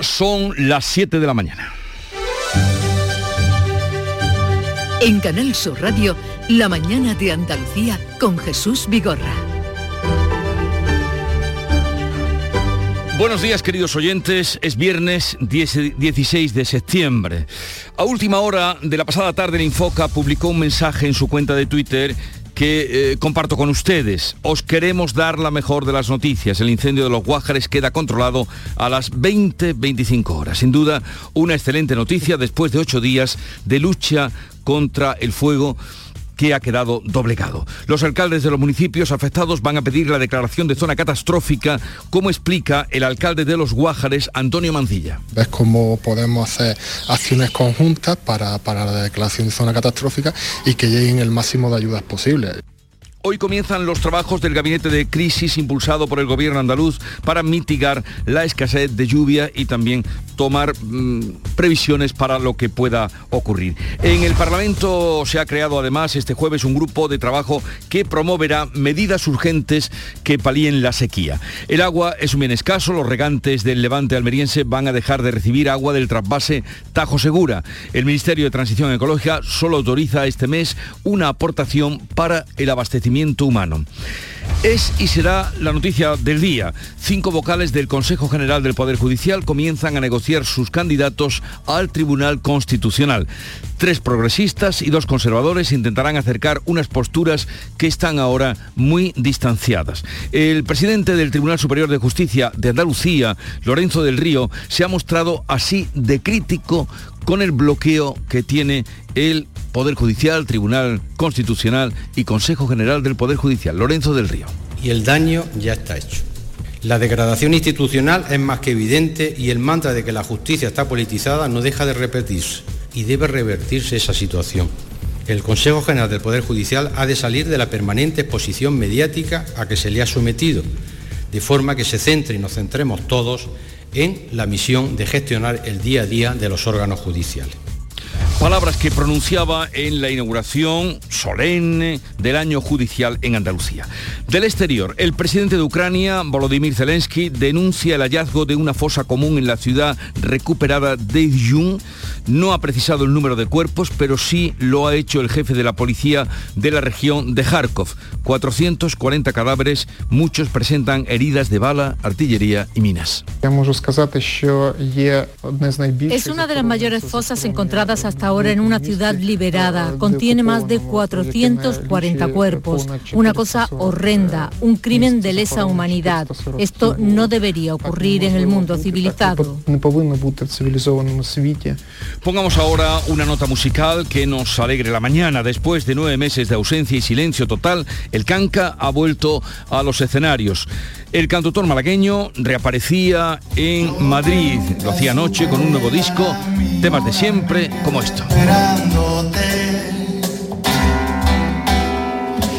Son las 7 de la mañana. En Canal Sur Radio, La mañana de Andalucía con Jesús Vigorra. Buenos días queridos oyentes, es viernes 10 16 de septiembre. A última hora de la pasada tarde el Infoca publicó un mensaje en su cuenta de Twitter que eh, comparto con ustedes. Os queremos dar la mejor de las noticias. El incendio de los Guájares queda controlado a las 20-25 horas. Sin duda, una excelente noticia después de ocho días de lucha contra el fuego que ha quedado doblegado. Los alcaldes de los municipios afectados van a pedir la declaración de zona catastrófica, como explica el alcalde de los Guájares, Antonio Mancilla. ¿Ves cómo podemos hacer acciones conjuntas para, para la declaración de zona catastrófica y que lleguen el máximo de ayudas posibles? Hoy comienzan los trabajos del gabinete de crisis impulsado por el gobierno andaluz para mitigar la escasez de lluvia y también tomar mm, previsiones para lo que pueda ocurrir. En el Parlamento se ha creado además este jueves un grupo de trabajo que promoverá medidas urgentes que palíen la sequía. El agua es un bien escaso, los regantes del levante almeriense van a dejar de recibir agua del trasvase Tajo Segura. El Ministerio de Transición Ecológica solo autoriza este mes una aportación para el abastecimiento humano. Es y será la noticia del día. Cinco vocales del Consejo General del Poder Judicial comienzan a negociar sus candidatos al Tribunal Constitucional. Tres progresistas y dos conservadores intentarán acercar unas posturas que están ahora muy distanciadas. El presidente del Tribunal Superior de Justicia de Andalucía, Lorenzo del Río, se ha mostrado así de crítico con el bloqueo que tiene el Poder Judicial, Tribunal Constitucional y Consejo General del Poder Judicial. Lorenzo del Río. Y el daño ya está hecho. La degradación institucional es más que evidente y el mantra de que la justicia está politizada no deja de repetirse y debe revertirse esa situación. El Consejo General del Poder Judicial ha de salir de la permanente exposición mediática a que se le ha sometido, de forma que se centre y nos centremos todos en la misión de gestionar el día a día de los órganos judiciales. Palabras que pronunciaba en la inauguración solemne del año judicial en Andalucía. Del exterior, el presidente de Ucrania, Volodymyr Zelensky, denuncia el hallazgo de una fosa común en la ciudad recuperada de Izium. No ha precisado el número de cuerpos, pero sí lo ha hecho el jefe de la policía de la región de Kharkov. 440 cadáveres, muchos presentan heridas de bala, artillería y minas. Es una de las mayores fosas encontradas hasta ahora en una ciudad liberada. Contiene más de 440 cuerpos. Una cosa horrenda, un crimen de lesa humanidad. Esto no debería ocurrir en el mundo civilizado. Pongamos ahora una nota musical que nos alegre la mañana. Después de nueve meses de ausencia y silencio total, el Canca ha vuelto a los escenarios. El cantautor malagueño reaparecía en Madrid. Lo hacía anoche con un nuevo disco, temas de siempre como esto.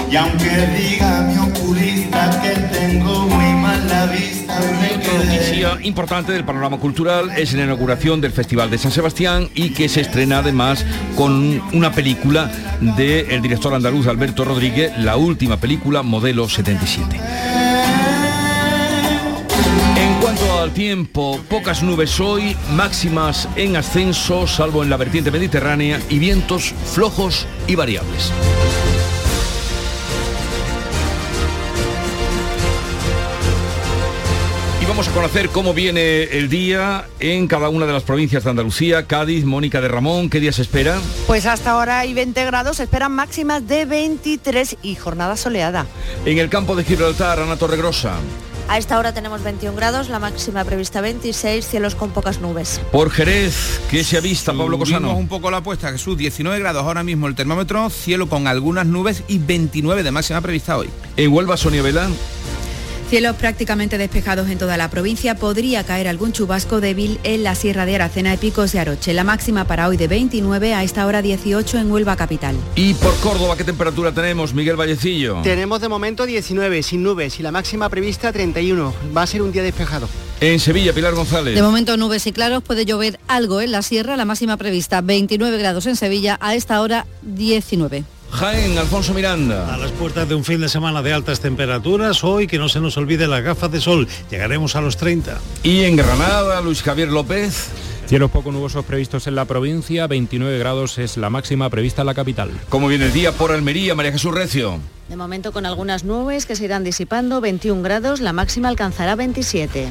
Y aunque diga mi oculista que tengo muy mala vista, otra noticia importante del panorama cultural es la inauguración del Festival de San Sebastián y que se estrena además con una película del director andaluz Alberto Rodríguez, la última película Modelo 77. Al tiempo, pocas nubes hoy, máximas en ascenso, salvo en la vertiente mediterránea, y vientos flojos y variables. Y vamos a conocer cómo viene el día en cada una de las provincias de Andalucía, Cádiz, Mónica de Ramón, ¿qué día se espera? Pues hasta ahora hay 20 grados, se esperan máximas de 23 y jornada soleada. En el campo de Gibraltar, Ana Torregrosa. A esta hora tenemos 21 grados, la máxima prevista 26, cielos con pocas nubes. Por Jerez, ¿qué se avista, Pablo Cosano? un poco la apuesta, Jesús, 19 grados ahora mismo el termómetro, cielo con algunas nubes y 29 de máxima prevista hoy. En Huelva, Sonia Vela. Cielos prácticamente despejados en toda la provincia. Podría caer algún chubasco débil en la Sierra de Aracena y Picos de Aroche. La máxima para hoy de 29, a esta hora 18 en Huelva capital. ¿Y por Córdoba qué temperatura tenemos, Miguel Vallecillo? Tenemos de momento 19, sin nubes, y la máxima prevista 31. Va a ser un día despejado. En Sevilla, Pilar González. De momento nubes y claros, puede llover algo en la sierra, la máxima prevista 29 grados en Sevilla, a esta hora 19. Jaén, Alfonso Miranda. A las puertas de un fin de semana de altas temperaturas, hoy que no se nos olvide las gafas de sol, llegaremos a los 30. Y en Granada, Luis Javier López. Cielos poco nubosos previstos en la provincia, 29 grados es la máxima prevista en la capital. ¿Cómo viene el día por Almería, María Jesús Recio? De momento con algunas nubes que se irán disipando, 21 grados, la máxima alcanzará 27.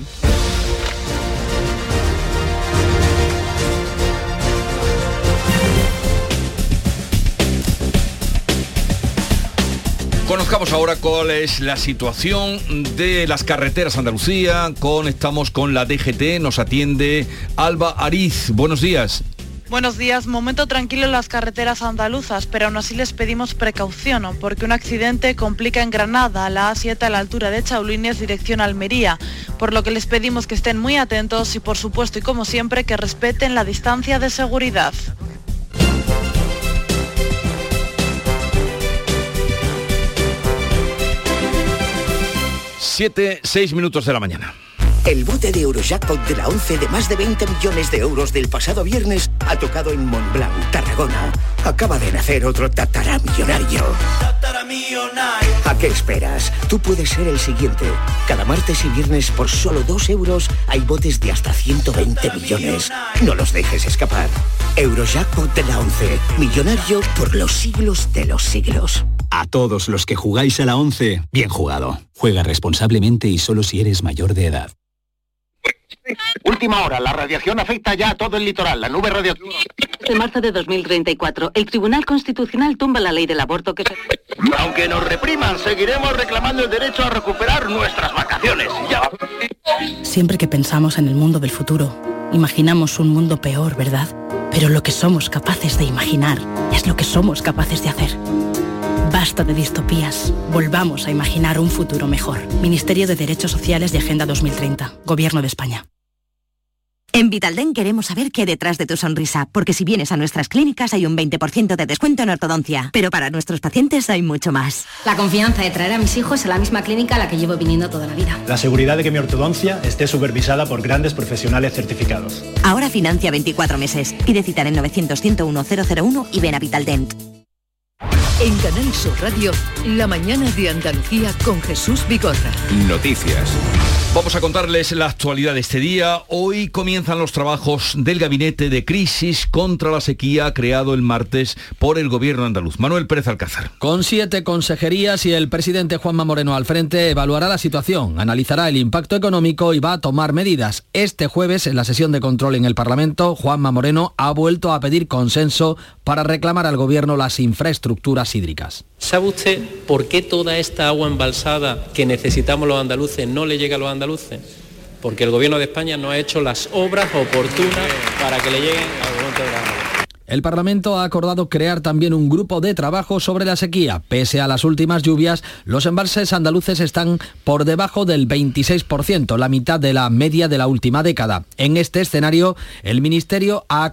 Conozcamos ahora cuál es la situación de las carreteras Andalucía. Conectamos con la DGT, nos atiende Alba Ariz. Buenos días. Buenos días, momento tranquilo en las carreteras andaluzas, pero aún así les pedimos precaución, porque un accidente complica en Granada, la A7 a la altura de Chaulines, dirección Almería, por lo que les pedimos que estén muy atentos y por supuesto y como siempre que respeten la distancia de seguridad. 7, 6 minutos de la mañana. El bote de Eurojackpot de la 11 de más de 20 millones de euros del pasado viernes ha tocado en Montblanc, Tarragona. Acaba de nacer otro tataramillonario. ¿A qué esperas? Tú puedes ser el siguiente. Cada martes y viernes por solo 2 euros hay botes de hasta 120 millones. No los dejes escapar. Eurojackpot de la 11. Millonario por los siglos de los siglos. A todos los que jugáis a la 11, bien jugado. Juega responsablemente y solo si eres mayor de edad. Última hora, la radiación afecta ya a todo el litoral. La nube radioactiva. En marzo de 2034, el Tribunal Constitucional tumba la ley del aborto que se... Aunque nos repriman, seguiremos reclamando el derecho a recuperar nuestras vacaciones. Ya. Siempre que pensamos en el mundo del futuro, imaginamos un mundo peor, ¿verdad? Pero lo que somos capaces de imaginar es lo que somos capaces de hacer. Basta de distopías. Volvamos a imaginar un futuro mejor. Ministerio de Derechos Sociales y Agenda 2030. Gobierno de España. En Vitalden queremos saber qué hay detrás de tu sonrisa, porque si vienes a nuestras clínicas hay un 20% de descuento en ortodoncia, pero para nuestros pacientes hay mucho más. La confianza de traer a mis hijos a la misma clínica a la que llevo viniendo toda la vida. La seguridad de que mi ortodoncia esté supervisada por grandes profesionales certificados. Ahora financia 24 meses. Pide citar en 900 101 001 y ven a Vitaldent. En Canal Sur Radio, la mañana de Andalucía con Jesús Bigorra. Noticias. Vamos a contarles la actualidad de este día. Hoy comienzan los trabajos del gabinete de crisis contra la sequía creado el martes por el gobierno andaluz. Manuel Pérez Alcázar. Con siete consejerías y el presidente Juanma Moreno al frente evaluará la situación, analizará el impacto económico y va a tomar medidas. Este jueves, en la sesión de control en el Parlamento, Juanma Moreno ha vuelto a pedir consenso para reclamar al gobierno las infraestructuras ¿Sabe usted por qué toda esta agua embalsada que necesitamos los andaluces no le llega a los andaluces? Porque el gobierno de España no ha hecho las obras oportunas para que le lleguen de la el Parlamento ha acordado crear también un grupo de trabajo sobre la sequía. Pese a las últimas lluvias, los embalses andaluces están por debajo del 26%, la mitad de la media de la última década. En este escenario, el Ministerio ha,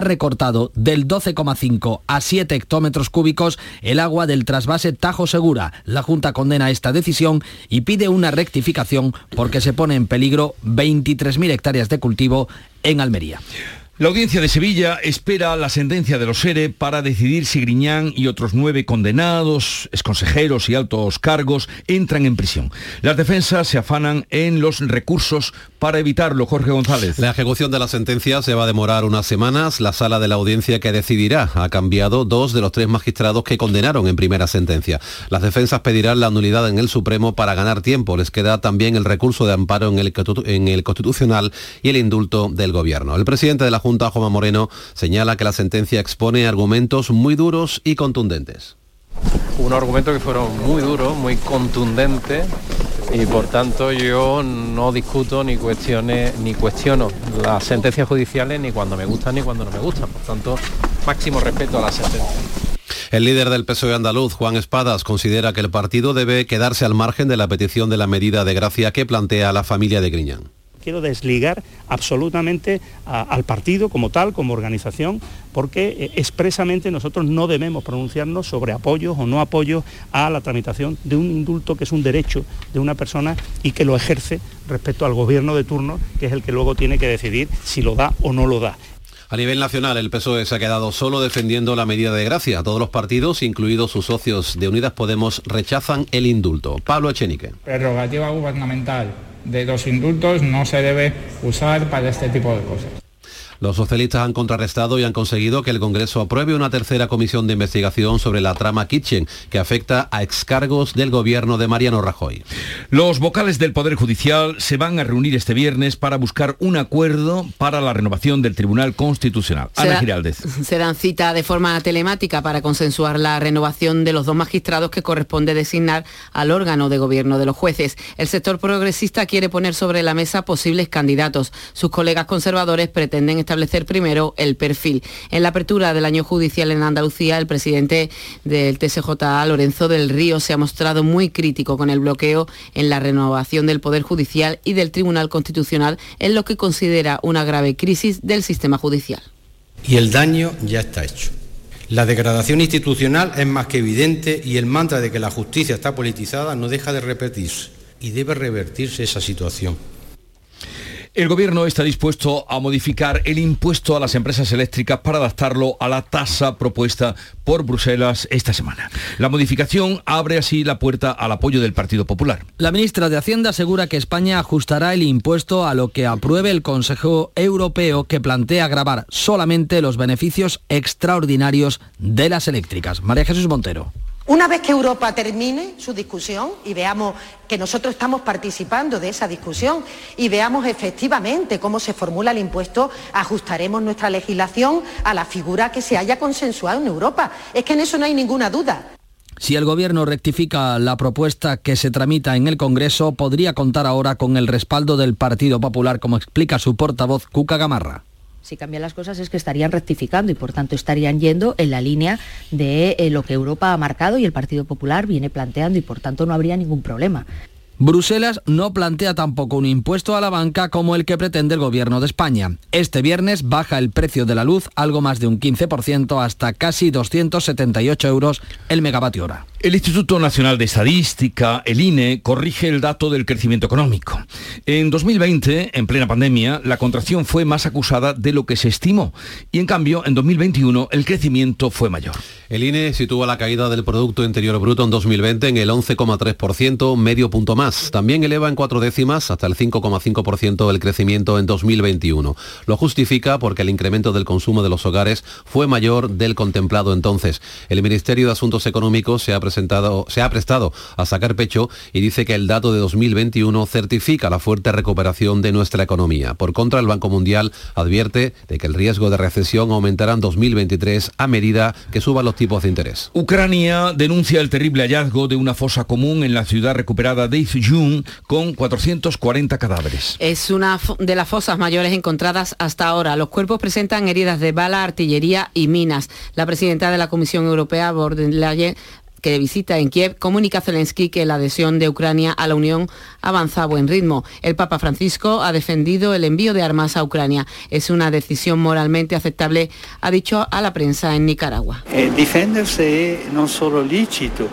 recortado del 12,5 a 7 hectómetros cúbicos el agua del trasvase Tajo Segura. La Junta condena esta decisión y pide una rectificación porque se pone en peligro 23.000 hectáreas de cultivo en Almería. La audiencia de Sevilla espera la sentencia de los SERE para decidir si Griñán y otros nueve condenados, exconsejeros y altos cargos entran en prisión. Las defensas se afanan en los recursos para evitarlo. Jorge González. La ejecución de la sentencia se va a demorar unas semanas. La sala de la audiencia que decidirá ha cambiado dos de los tres magistrados que condenaron en primera sentencia. Las defensas pedirán la nulidad en el Supremo para ganar tiempo. Les queda también el recurso de amparo en el, en el Constitucional y el indulto del Gobierno. El presidente de la Junta, Juan Moreno, señala que la sentencia expone argumentos muy duros y contundentes. Unos argumentos que fueron muy duros, muy contundentes y por tanto yo no discuto ni ni cuestiono las sentencias judiciales ni cuando me gustan ni cuando no me gustan. Por tanto, máximo respeto a las sentencias. El líder del PSOE andaluz, Juan Espadas, considera que el partido debe quedarse al margen de la petición de la medida de gracia que plantea la familia de Griñán quiero desligar absolutamente al partido como tal, como organización, porque eh, expresamente nosotros no debemos pronunciarnos sobre apoyos o no apoyos a la tramitación de un indulto que es un derecho de una persona y que lo ejerce respecto al gobierno de turno, que es el que luego tiene que decidir si lo da o no lo da. A nivel nacional, el PSOE se ha quedado solo defendiendo la medida de gracia. Todos los partidos, incluidos sus socios de Unidas Podemos, rechazan el indulto. Pablo Echenique. Prerrogativa gubernamental de los indultos no se debe usar para este tipo de cosas. Los socialistas han contrarrestado y han conseguido que el Congreso apruebe una tercera comisión de investigación sobre la trama Kitchen, que afecta a excargos del gobierno de Mariano Rajoy. Los vocales del Poder Judicial se van a reunir este viernes para buscar un acuerdo para la renovación del Tribunal Constitucional. Se Ana da- Giraldez. Se dan cita de forma telemática para consensuar la renovación de los dos magistrados que corresponde designar al órgano de gobierno de los jueces. El sector progresista quiere poner sobre la mesa posibles candidatos. Sus colegas conservadores pretenden establecer primero el perfil. En la apertura del año judicial en Andalucía, el presidente del TSJA, Lorenzo del Río, se ha mostrado muy crítico con el bloqueo en la renovación del Poder Judicial y del Tribunal Constitucional en lo que considera una grave crisis del sistema judicial. y el daño ya está hecho. La degradación institucional es más que evidente y el mantra de que la justicia está politizada no deja de repetirse y debe revertirse esa situación. El gobierno está dispuesto a modificar el impuesto a las empresas eléctricas para adaptarlo a la tasa propuesta por Bruselas esta semana. La modificación abre así la puerta al apoyo del Partido Popular. La ministra de Hacienda asegura que España ajustará el impuesto a lo que apruebe el Consejo Europeo que plantea grabar solamente los beneficios extraordinarios de las eléctricas. María Jesús Montero. Una vez que Europa termine su discusión y veamos que nosotros estamos participando de esa discusión y veamos efectivamente cómo se formula el impuesto, ajustaremos nuestra legislación a la figura que se haya consensuado en Europa. Es que en eso no hay ninguna duda. Si el gobierno rectifica la propuesta que se tramita en el Congreso, podría contar ahora con el respaldo del Partido Popular, como explica su portavoz Cuca Gamarra. Si cambian las cosas es que estarían rectificando y por tanto estarían yendo en la línea de eh, lo que Europa ha marcado y el Partido Popular viene planteando y por tanto no habría ningún problema. Bruselas no plantea tampoco un impuesto a la banca como el que pretende el gobierno de España. Este viernes baja el precio de la luz algo más de un 15% hasta casi 278 euros el megavatio hora. El Instituto Nacional de Estadística, el INE, corrige el dato del crecimiento económico. En 2020, en plena pandemia, la contracción fue más acusada de lo que se estimó y en cambio en 2021 el crecimiento fue mayor. El INE sitúa la caída del Producto Interior Bruto en 2020 en el 11,3%, medio punto más. También eleva en cuatro décimas hasta el 5,5% el crecimiento en 2021. Lo justifica porque el incremento del consumo de los hogares fue mayor del contemplado entonces. El Ministerio de Asuntos Económicos se ha, presentado, se ha prestado a sacar pecho y dice que el dato de 2021 certifica la fuerte recuperación de nuestra economía. Por contra, el Banco Mundial advierte de que el riesgo de recesión aumentará en 2023 a medida que suban los tipos de interés. Ucrania denuncia el terrible hallazgo de una fosa común en la ciudad recuperada de Izyum con 440 cadáveres. Es una de las fosas mayores encontradas hasta ahora. Los cuerpos presentan heridas de bala, artillería y minas. La presidenta de la Comisión Europea, von que visita en Kiev, comunica a Zelensky que la adhesión de Ucrania a la Unión avanza a buen ritmo. El Papa Francisco ha defendido el envío de armas a Ucrania. Es una decisión moralmente aceptable, ha dicho a la prensa en Nicaragua. Eh, difendersi è non solo licito,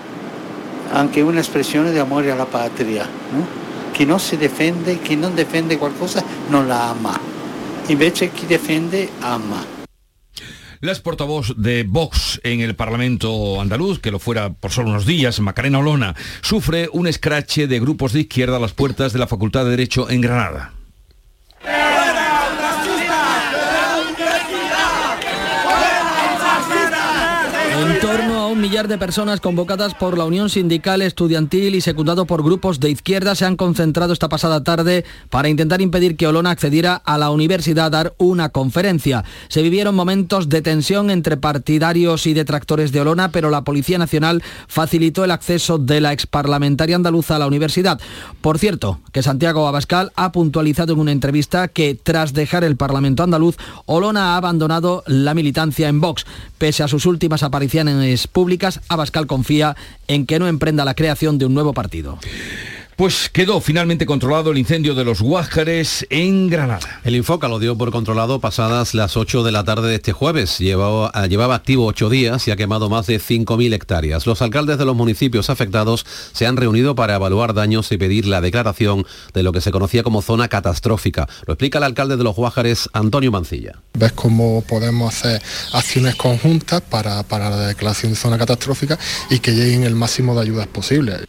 anche un'espressione di amore alla patria. no? Chi non si difende, chi non difende qualcosa non la ama. Invece chi difende ama. La portavoz de Vox en el Parlamento andaluz, que lo fuera por solo unos días, Macarena Olona, sufre un escrache de grupos de izquierda a las puertas de la Facultad de Derecho en Granada. Millar de personas convocadas por la Unión Sindical Estudiantil y secundado por grupos de izquierda se han concentrado esta pasada tarde para intentar impedir que Olona accediera a la universidad a dar una conferencia. Se vivieron momentos de tensión entre partidarios y detractores de Olona, pero la Policía Nacional facilitó el acceso de la exparlamentaria andaluza a la universidad. Por cierto, que Santiago Abascal ha puntualizado en una entrevista que tras dejar el Parlamento andaluz, Olona ha abandonado la militancia en Vox. Pese a sus últimas apariciones públicas, Abascal confía en que no emprenda la creación de un nuevo partido. Pues quedó finalmente controlado el incendio de los Guájares en Granada. El Infoca lo dio por controlado pasadas las 8 de la tarde de este jueves. Llevaba, ah, llevaba activo 8 días y ha quemado más de 5.000 hectáreas. Los alcaldes de los municipios afectados se han reunido para evaluar daños y pedir la declaración de lo que se conocía como zona catastrófica. Lo explica el alcalde de los Guájares, Antonio Mancilla. Ves cómo podemos hacer acciones conjuntas para, para la declaración de zona catastrófica y que lleguen el máximo de ayudas posibles.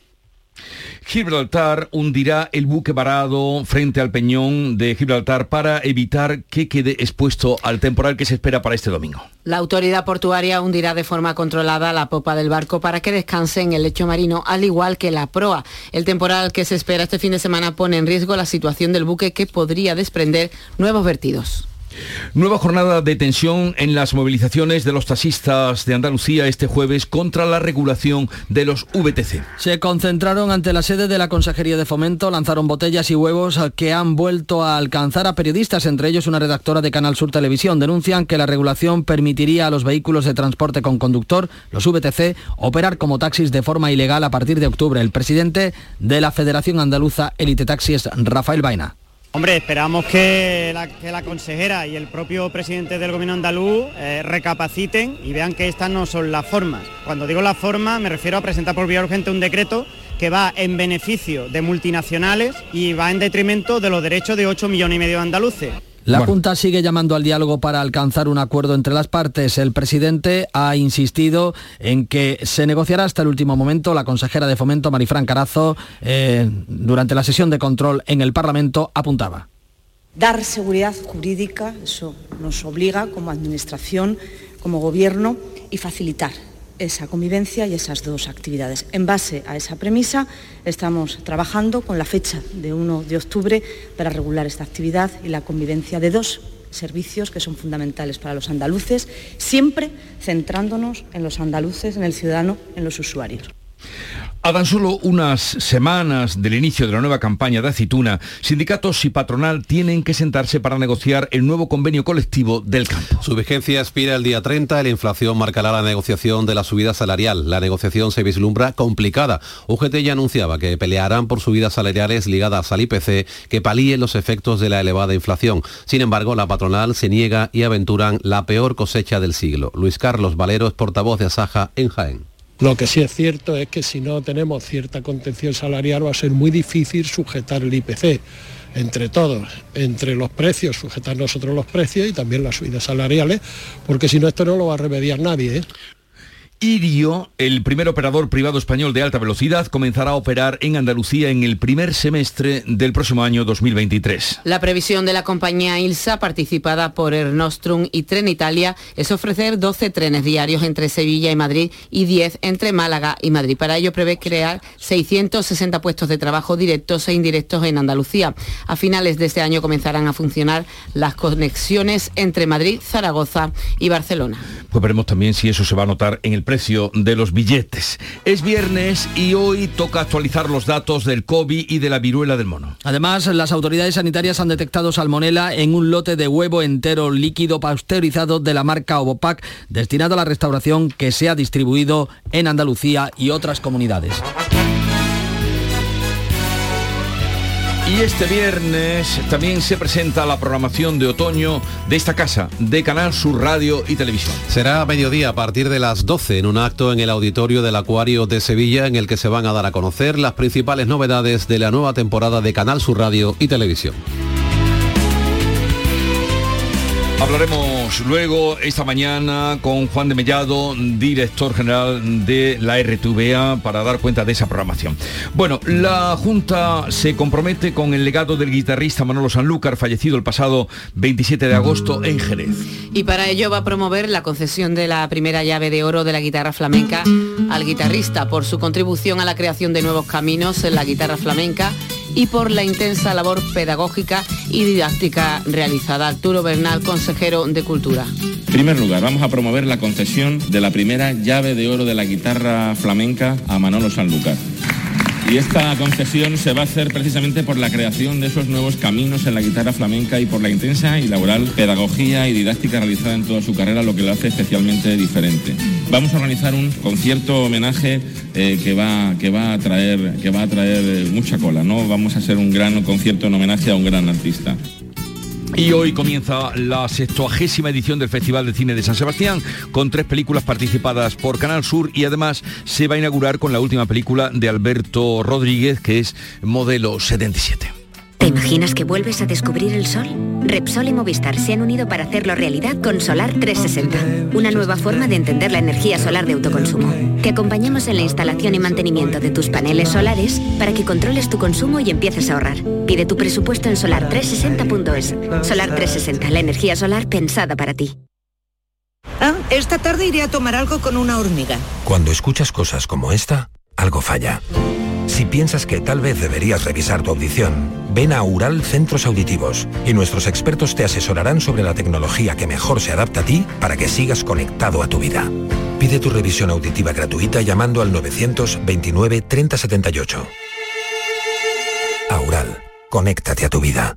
Gibraltar hundirá el buque varado frente al peñón de Gibraltar para evitar que quede expuesto al temporal que se espera para este domingo. La autoridad portuaria hundirá de forma controlada la popa del barco para que descanse en el lecho marino, al igual que la proa. El temporal que se espera este fin de semana pone en riesgo la situación del buque que podría desprender nuevos vertidos. Nueva jornada de tensión en las movilizaciones de los taxistas de Andalucía este jueves contra la regulación de los VTC. Se concentraron ante la sede de la Consejería de Fomento, lanzaron botellas y huevos que han vuelto a alcanzar a periodistas, entre ellos una redactora de Canal Sur Televisión. Denuncian que la regulación permitiría a los vehículos de transporte con conductor, los VTC, operar como taxis de forma ilegal a partir de octubre. El presidente de la Federación Andaluza Elite Taxi es Rafael Vaina. Hombre, esperamos que la, consejera y el propio presidente del gobierno andaluz eh, recapaciten y vean que estas no son las formas. Cuando digo la forma me refiero a presentar por vía urgente un decreto que va en beneficio de multinacionales y va en detrimento de los derechos de 8 millones y medio de andaluces. La Junta sigue llamando al diálogo para alcanzar un acuerdo entre las partes. El presidente ha insistido en que se negociará hasta el último momento. La consejera de Fomento, Marifran Carazo, eh, durante la sesión de control en el Parlamento, apuntaba. Dar seguridad jurídica, eso nos obliga como Administración, como Gobierno, y facilitar esa convivencia y esas dos actividades. En base a esa premisa, estamos trabajando con la fecha de 1 de octubre para regular esta actividad y la convivencia de dos servicios que son fundamentales para los andaluces, siempre centrándonos en los andaluces, en el ciudadano, en los usuarios. A tan solo unas semanas del inicio de la nueva campaña de aceituna, sindicatos y patronal tienen que sentarse para negociar el nuevo convenio colectivo del campo. Su vigencia expira el día 30 y la inflación marcará la negociación de la subida salarial. La negociación se vislumbra complicada. UGT ya anunciaba que pelearán por subidas salariales ligadas al IPC que palíen los efectos de la elevada inflación. Sin embargo, la patronal se niega y aventuran la peor cosecha del siglo. Luis Carlos Valero es portavoz de Asaja en Jaén. Lo que sí es cierto es que si no tenemos cierta contención salarial va a ser muy difícil sujetar el IPC entre todos, entre los precios, sujetar nosotros los precios y también las subidas salariales, porque si no esto no lo va a remediar nadie. ¿eh? Irio, el primer operador privado español de alta velocidad, comenzará a operar en Andalucía en el primer semestre del próximo año 2023. La previsión de la compañía ILSA, participada por Ernostrum y Tren Italia, es ofrecer 12 trenes diarios entre Sevilla y Madrid y 10 entre Málaga y Madrid. Para ello prevé crear 660 puestos de trabajo directos e indirectos en Andalucía. A finales de este año comenzarán a funcionar las conexiones entre Madrid, Zaragoza y Barcelona. Pues veremos también si eso se va a notar en el precio de los billetes. Es viernes y hoy toca actualizar los datos del COVID y de la viruela del mono. Además, las autoridades sanitarias han detectado salmonela en un lote de huevo entero líquido pasteurizado de la marca Ovopac destinado a la restauración que se ha distribuido en Andalucía y otras comunidades. Y este viernes también se presenta la programación de otoño de esta casa, de Canal Sur Radio y Televisión. Será a mediodía a partir de las 12 en un acto en el auditorio del Acuario de Sevilla en el que se van a dar a conocer las principales novedades de la nueva temporada de Canal Sur Radio y Televisión. Hablaremos luego esta mañana con Juan de Mellado, director general de la RTVA, para dar cuenta de esa programación. Bueno, la Junta se compromete con el legado del guitarrista Manolo Sanlúcar, fallecido el pasado 27 de agosto en Jerez. Y para ello va a promover la concesión de la primera llave de oro de la guitarra flamenca al guitarrista por su contribución a la creación de nuevos caminos en la guitarra flamenca y por la intensa labor pedagógica y didáctica realizada. Arturo Bernal, consejero de Cultura. En primer lugar, vamos a promover la concesión de la primera llave de oro de la guitarra flamenca a Manolo Sanlúcar. Y esta concesión se va a hacer precisamente por la creación de esos nuevos caminos en la guitarra flamenca y por la intensa y laboral pedagogía y didáctica realizada en toda su carrera, lo que lo hace especialmente diferente. Vamos a organizar un concierto homenaje eh, que, va, que, va a traer, que va a traer eh, mucha cola, ¿no? Vamos a hacer un gran concierto en homenaje a un gran artista. Y hoy comienza la 60 edición del Festival de Cine de San Sebastián con tres películas participadas por Canal Sur y además se va a inaugurar con la última película de Alberto Rodríguez que es Modelo 77. ¿Te imaginas que vuelves a descubrir el sol? Repsol y Movistar se han unido para hacerlo realidad con Solar 360, una nueva forma de entender la energía solar de autoconsumo. Te acompañamos en la instalación y mantenimiento de tus paneles solares para que controles tu consumo y empieces a ahorrar. Pide tu presupuesto en solar360.es. Solar 360, la energía solar pensada para ti. Ah, esta tarde iré a tomar algo con una hormiga. Cuando escuchas cosas como esta, algo falla. Si piensas que tal vez deberías revisar tu audición, ven a Ural Centros Auditivos y nuestros expertos te asesorarán sobre la tecnología que mejor se adapta a ti para que sigas conectado a tu vida. Pide tu revisión auditiva gratuita llamando al 929 3078. Aural, conéctate a tu vida.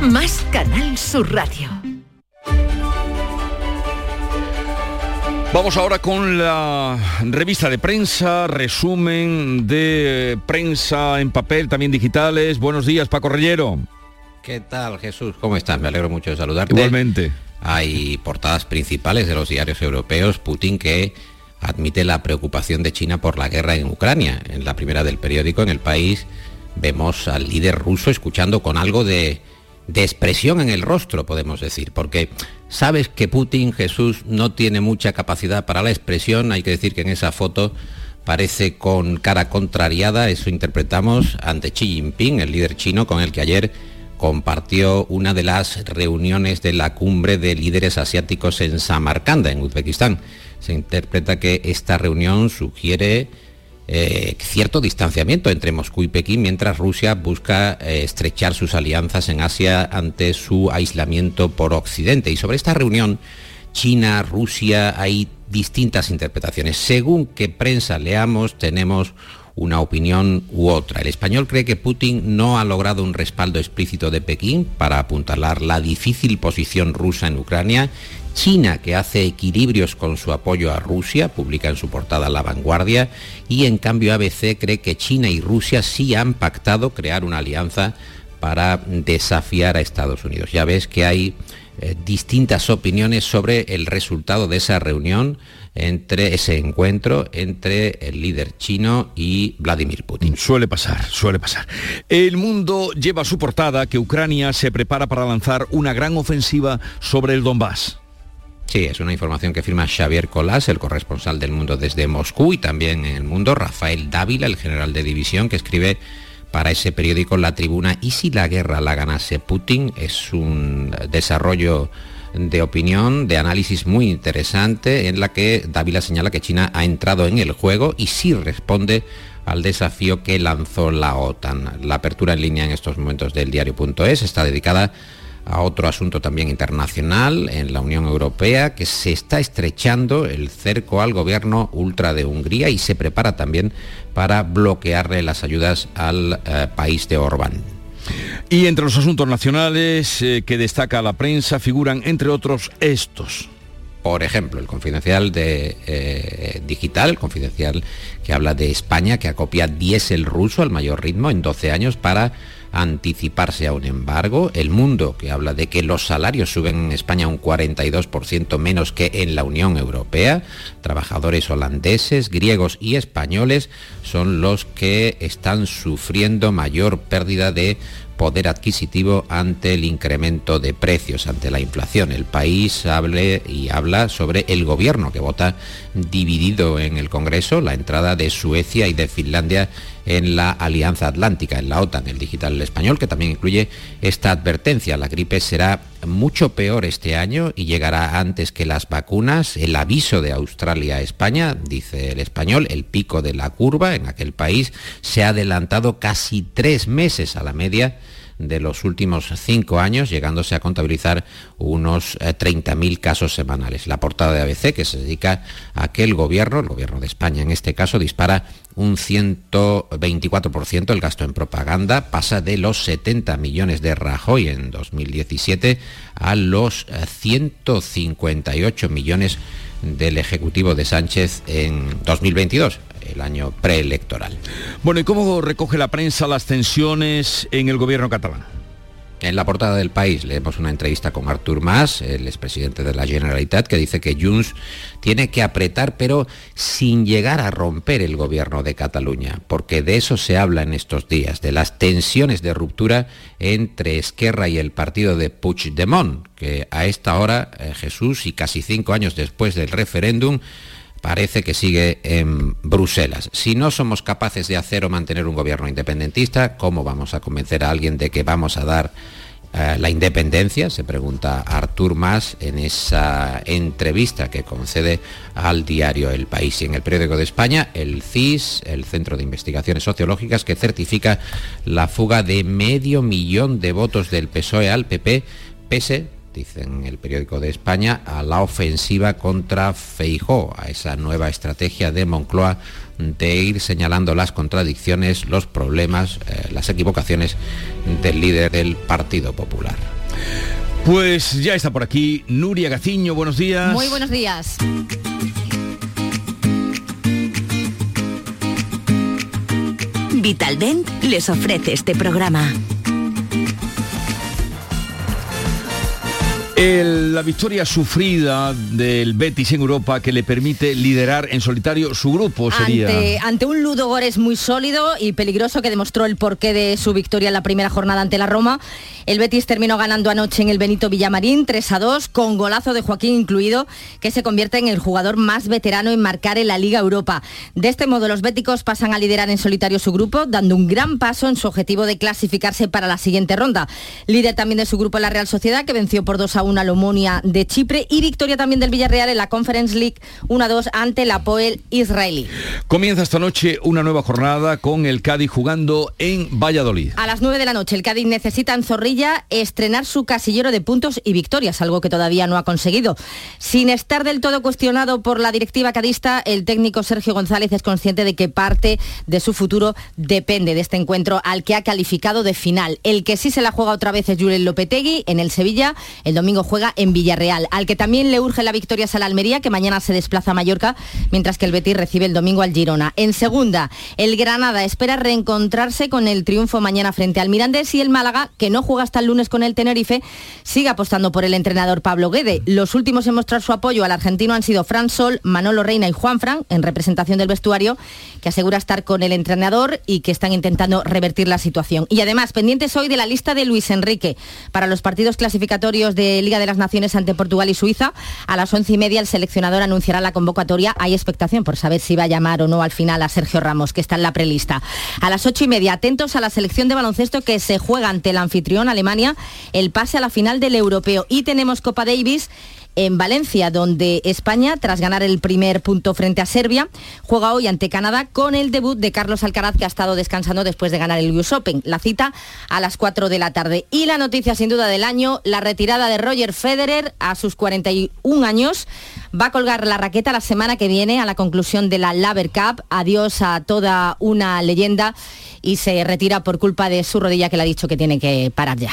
más Canal Sur Radio. Vamos ahora con la revista de prensa, resumen de prensa en papel, también digitales. Buenos días, Paco Rellero. ¿Qué tal, Jesús? ¿Cómo estás? Me alegro mucho de saludarte. Igualmente. Hay portadas principales de los diarios europeos. Putin que admite la preocupación de China por la guerra en Ucrania. En la primera del periódico, en el país, vemos al líder ruso escuchando con algo de, de expresión en el rostro, podemos decir, porque sabes que Putin, Jesús, no tiene mucha capacidad para la expresión. Hay que decir que en esa foto parece con cara contrariada, eso interpretamos ante Xi Jinping, el líder chino con el que ayer compartió una de las reuniones de la cumbre de líderes asiáticos en Samarcanda, en Uzbekistán. Se interpreta que esta reunión sugiere eh, cierto distanciamiento entre Moscú y Pekín mientras Rusia busca eh, estrechar sus alianzas en Asia ante su aislamiento por Occidente. Y sobre esta reunión, China, Rusia, hay distintas interpretaciones. Según qué prensa leamos, tenemos una opinión u otra. El español cree que Putin no ha logrado un respaldo explícito de Pekín para apuntalar la difícil posición rusa en Ucrania. China, que hace equilibrios con su apoyo a Rusia, publica en su portada La Vanguardia, y en cambio ABC cree que China y Rusia sí han pactado crear una alianza para desafiar a Estados Unidos. Ya ves que hay eh, distintas opiniones sobre el resultado de esa reunión entre ese encuentro entre el líder chino y Vladimir Putin. Suele pasar, suele pasar. El mundo lleva su portada que Ucrania se prepara para lanzar una gran ofensiva sobre el Donbass. Sí, es una información que firma Xavier Colás, el corresponsal del mundo desde Moscú y también en el mundo, Rafael Dávila, el general de división, que escribe para ese periódico La Tribuna, ¿y si la guerra la ganase Putin? Es un desarrollo de opinión, de análisis muy interesante, en la que Dávila señala que China ha entrado en el juego y sí responde al desafío que lanzó la OTAN. La apertura en línea en estos momentos del diario.es está dedicada a otro asunto también internacional en la Unión Europea, que se está estrechando el cerco al gobierno ultra de Hungría y se prepara también para bloquearle las ayudas al eh, país de Orbán. Y entre los asuntos nacionales eh, que destaca la prensa figuran, entre otros, estos. Por ejemplo, el confidencial de eh, digital, el confidencial que habla de España, que acopia diésel ruso al mayor ritmo en 12 años para anticiparse a un embargo. El mundo, que habla de que los salarios suben en España un 42% menos que en la Unión Europea. Trabajadores holandeses, griegos y españoles son los que están sufriendo mayor pérdida de poder adquisitivo ante el incremento de precios, ante la inflación. El país hable y habla sobre el gobierno que vota dividido en el Congreso, la entrada de Suecia y de Finlandia en la Alianza Atlántica, en la OTAN, el digital español, que también incluye esta advertencia. La gripe será mucho peor este año y llegará antes que las vacunas. El aviso de Australia a España, dice el español, el pico de la curva en aquel país se ha adelantado casi tres meses a la media de los últimos cinco años, llegándose a contabilizar unos 30.000 eh, casos semanales. La portada de ABC, que se dedica a que el gobierno, el gobierno de España en este caso, dispara un 124% el gasto en propaganda, pasa de los 70 millones de Rajoy en 2017 a los 158 millones del Ejecutivo de Sánchez en 2022 el año preelectoral. Bueno, ¿y cómo recoge la prensa las tensiones en el gobierno catalán? En la portada del país leemos una entrevista con Artur Mas, el expresidente de la Generalitat, que dice que Junts tiene que apretar, pero sin llegar a romper el gobierno de Cataluña, porque de eso se habla en estos días, de las tensiones de ruptura entre Esquerra y el partido de Puigdemont, que a esta hora, eh, Jesús, y casi cinco años después del referéndum, parece que sigue en Bruselas. Si no somos capaces de hacer o mantener un gobierno independentista, ¿cómo vamos a convencer a alguien de que vamos a dar eh, la independencia? Se pregunta Artur Mas en esa entrevista que concede al diario El País y en el periódico de España, el CIS, el Centro de Investigaciones Sociológicas, que certifica la fuga de medio millón de votos del PSOE al PP, pese dice en el periódico de España, a la ofensiva contra Feijó, a esa nueva estrategia de Moncloa de ir señalando las contradicciones, los problemas, eh, las equivocaciones del líder del Partido Popular. Pues ya está por aquí Nuria Gaciño, buenos días. Muy buenos días. Vitaldent les ofrece este programa. La victoria sufrida del Betis en Europa que le permite liderar en solitario su grupo sería... Ante, un Ludogores muy sólido y peligroso que demostró el porqué de su victoria en la primera jornada ante la Roma, el Betis terminó ganando anoche en el Benito Villamarín 3 a 2 con golazo de Joaquín incluido, que se convierte en el jugador más veterano en marcar en la Liga Europa. De este modo los béticos pasan a liderar en solitario su grupo, dando un gran paso en su objetivo de clasificarse para la siguiente ronda. Líder también de su grupo la Real Sociedad, que venció por 2 a 1 una Lomonia de Chipre y victoria también del Villarreal en la Conference League 1-2 ante la Poel israelí. Comienza esta noche una nueva jornada con el Cádiz jugando en Valladolid. A las 9 de la noche el Cádiz necesita en Zorrilla estrenar su casillero de puntos y victorias, algo que todavía no ha conseguido. Sin estar del todo cuestionado por la directiva cadista, el técnico Sergio González es consciente de que parte de su futuro depende de este encuentro al que ha calificado de final. El que sí se la juega otra vez es Julen Lopetegui en el Sevilla. El domingo juega en Villarreal, al que también le urge la victoria a la Almería, que mañana se desplaza a Mallorca, mientras que el Betis recibe el domingo al Girona. En segunda, el Granada espera reencontrarse con el triunfo mañana frente al Mirandés y el Málaga, que no juega hasta el lunes con el Tenerife, sigue apostando por el entrenador Pablo Guede. Los últimos en mostrar su apoyo al argentino han sido Fran Sol, Manolo Reina y Juan Fran, en representación del vestuario, que asegura estar con el entrenador y que están intentando revertir la situación. Y además, pendientes hoy de la lista de Luis Enrique para los partidos clasificatorios Liga de las Naciones ante Portugal y Suiza. A las once y media el seleccionador anunciará la convocatoria. Hay expectación por saber si va a llamar o no al final a Sergio Ramos, que está en la prelista. A las ocho y media, atentos a la selección de baloncesto que se juega ante el anfitrión Alemania el pase a la final del europeo. Y tenemos Copa Davis en Valencia, donde España, tras ganar el primer punto frente a Serbia, juega hoy ante Canadá con el debut de Carlos Alcaraz, que ha estado descansando después de ganar el US Open. La cita a las 4 de la tarde. Y la noticia sin duda del año, la retirada de Roger Federer a sus 41 años. Va a colgar la raqueta la semana que viene a la conclusión de la Laver Cup. Adiós a toda una leyenda y se retira por culpa de su rodilla que le ha dicho que tiene que parar ya.